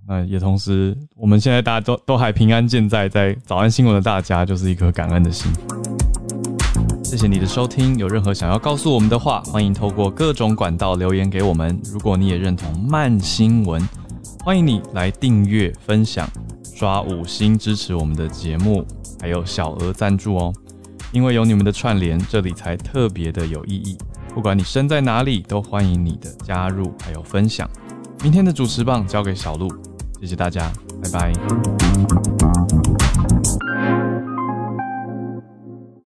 Speaker 1: 那也同时，我们现在大家都都还平安健在，在早安新闻的大家，就是一颗感恩的心。谢谢你的收听，有任何想要告诉我们的话，欢迎透过各种管道留言给我们。如果你也认同慢新闻，欢迎你来订阅、分享、刷五星支持我们的节目，还有小额赞助哦。因为有你们的串联，这里才特别的有意义。不管你身在哪里，都欢迎你的加入还有分享。明天的主持棒交给小鹿，谢谢大家，拜拜。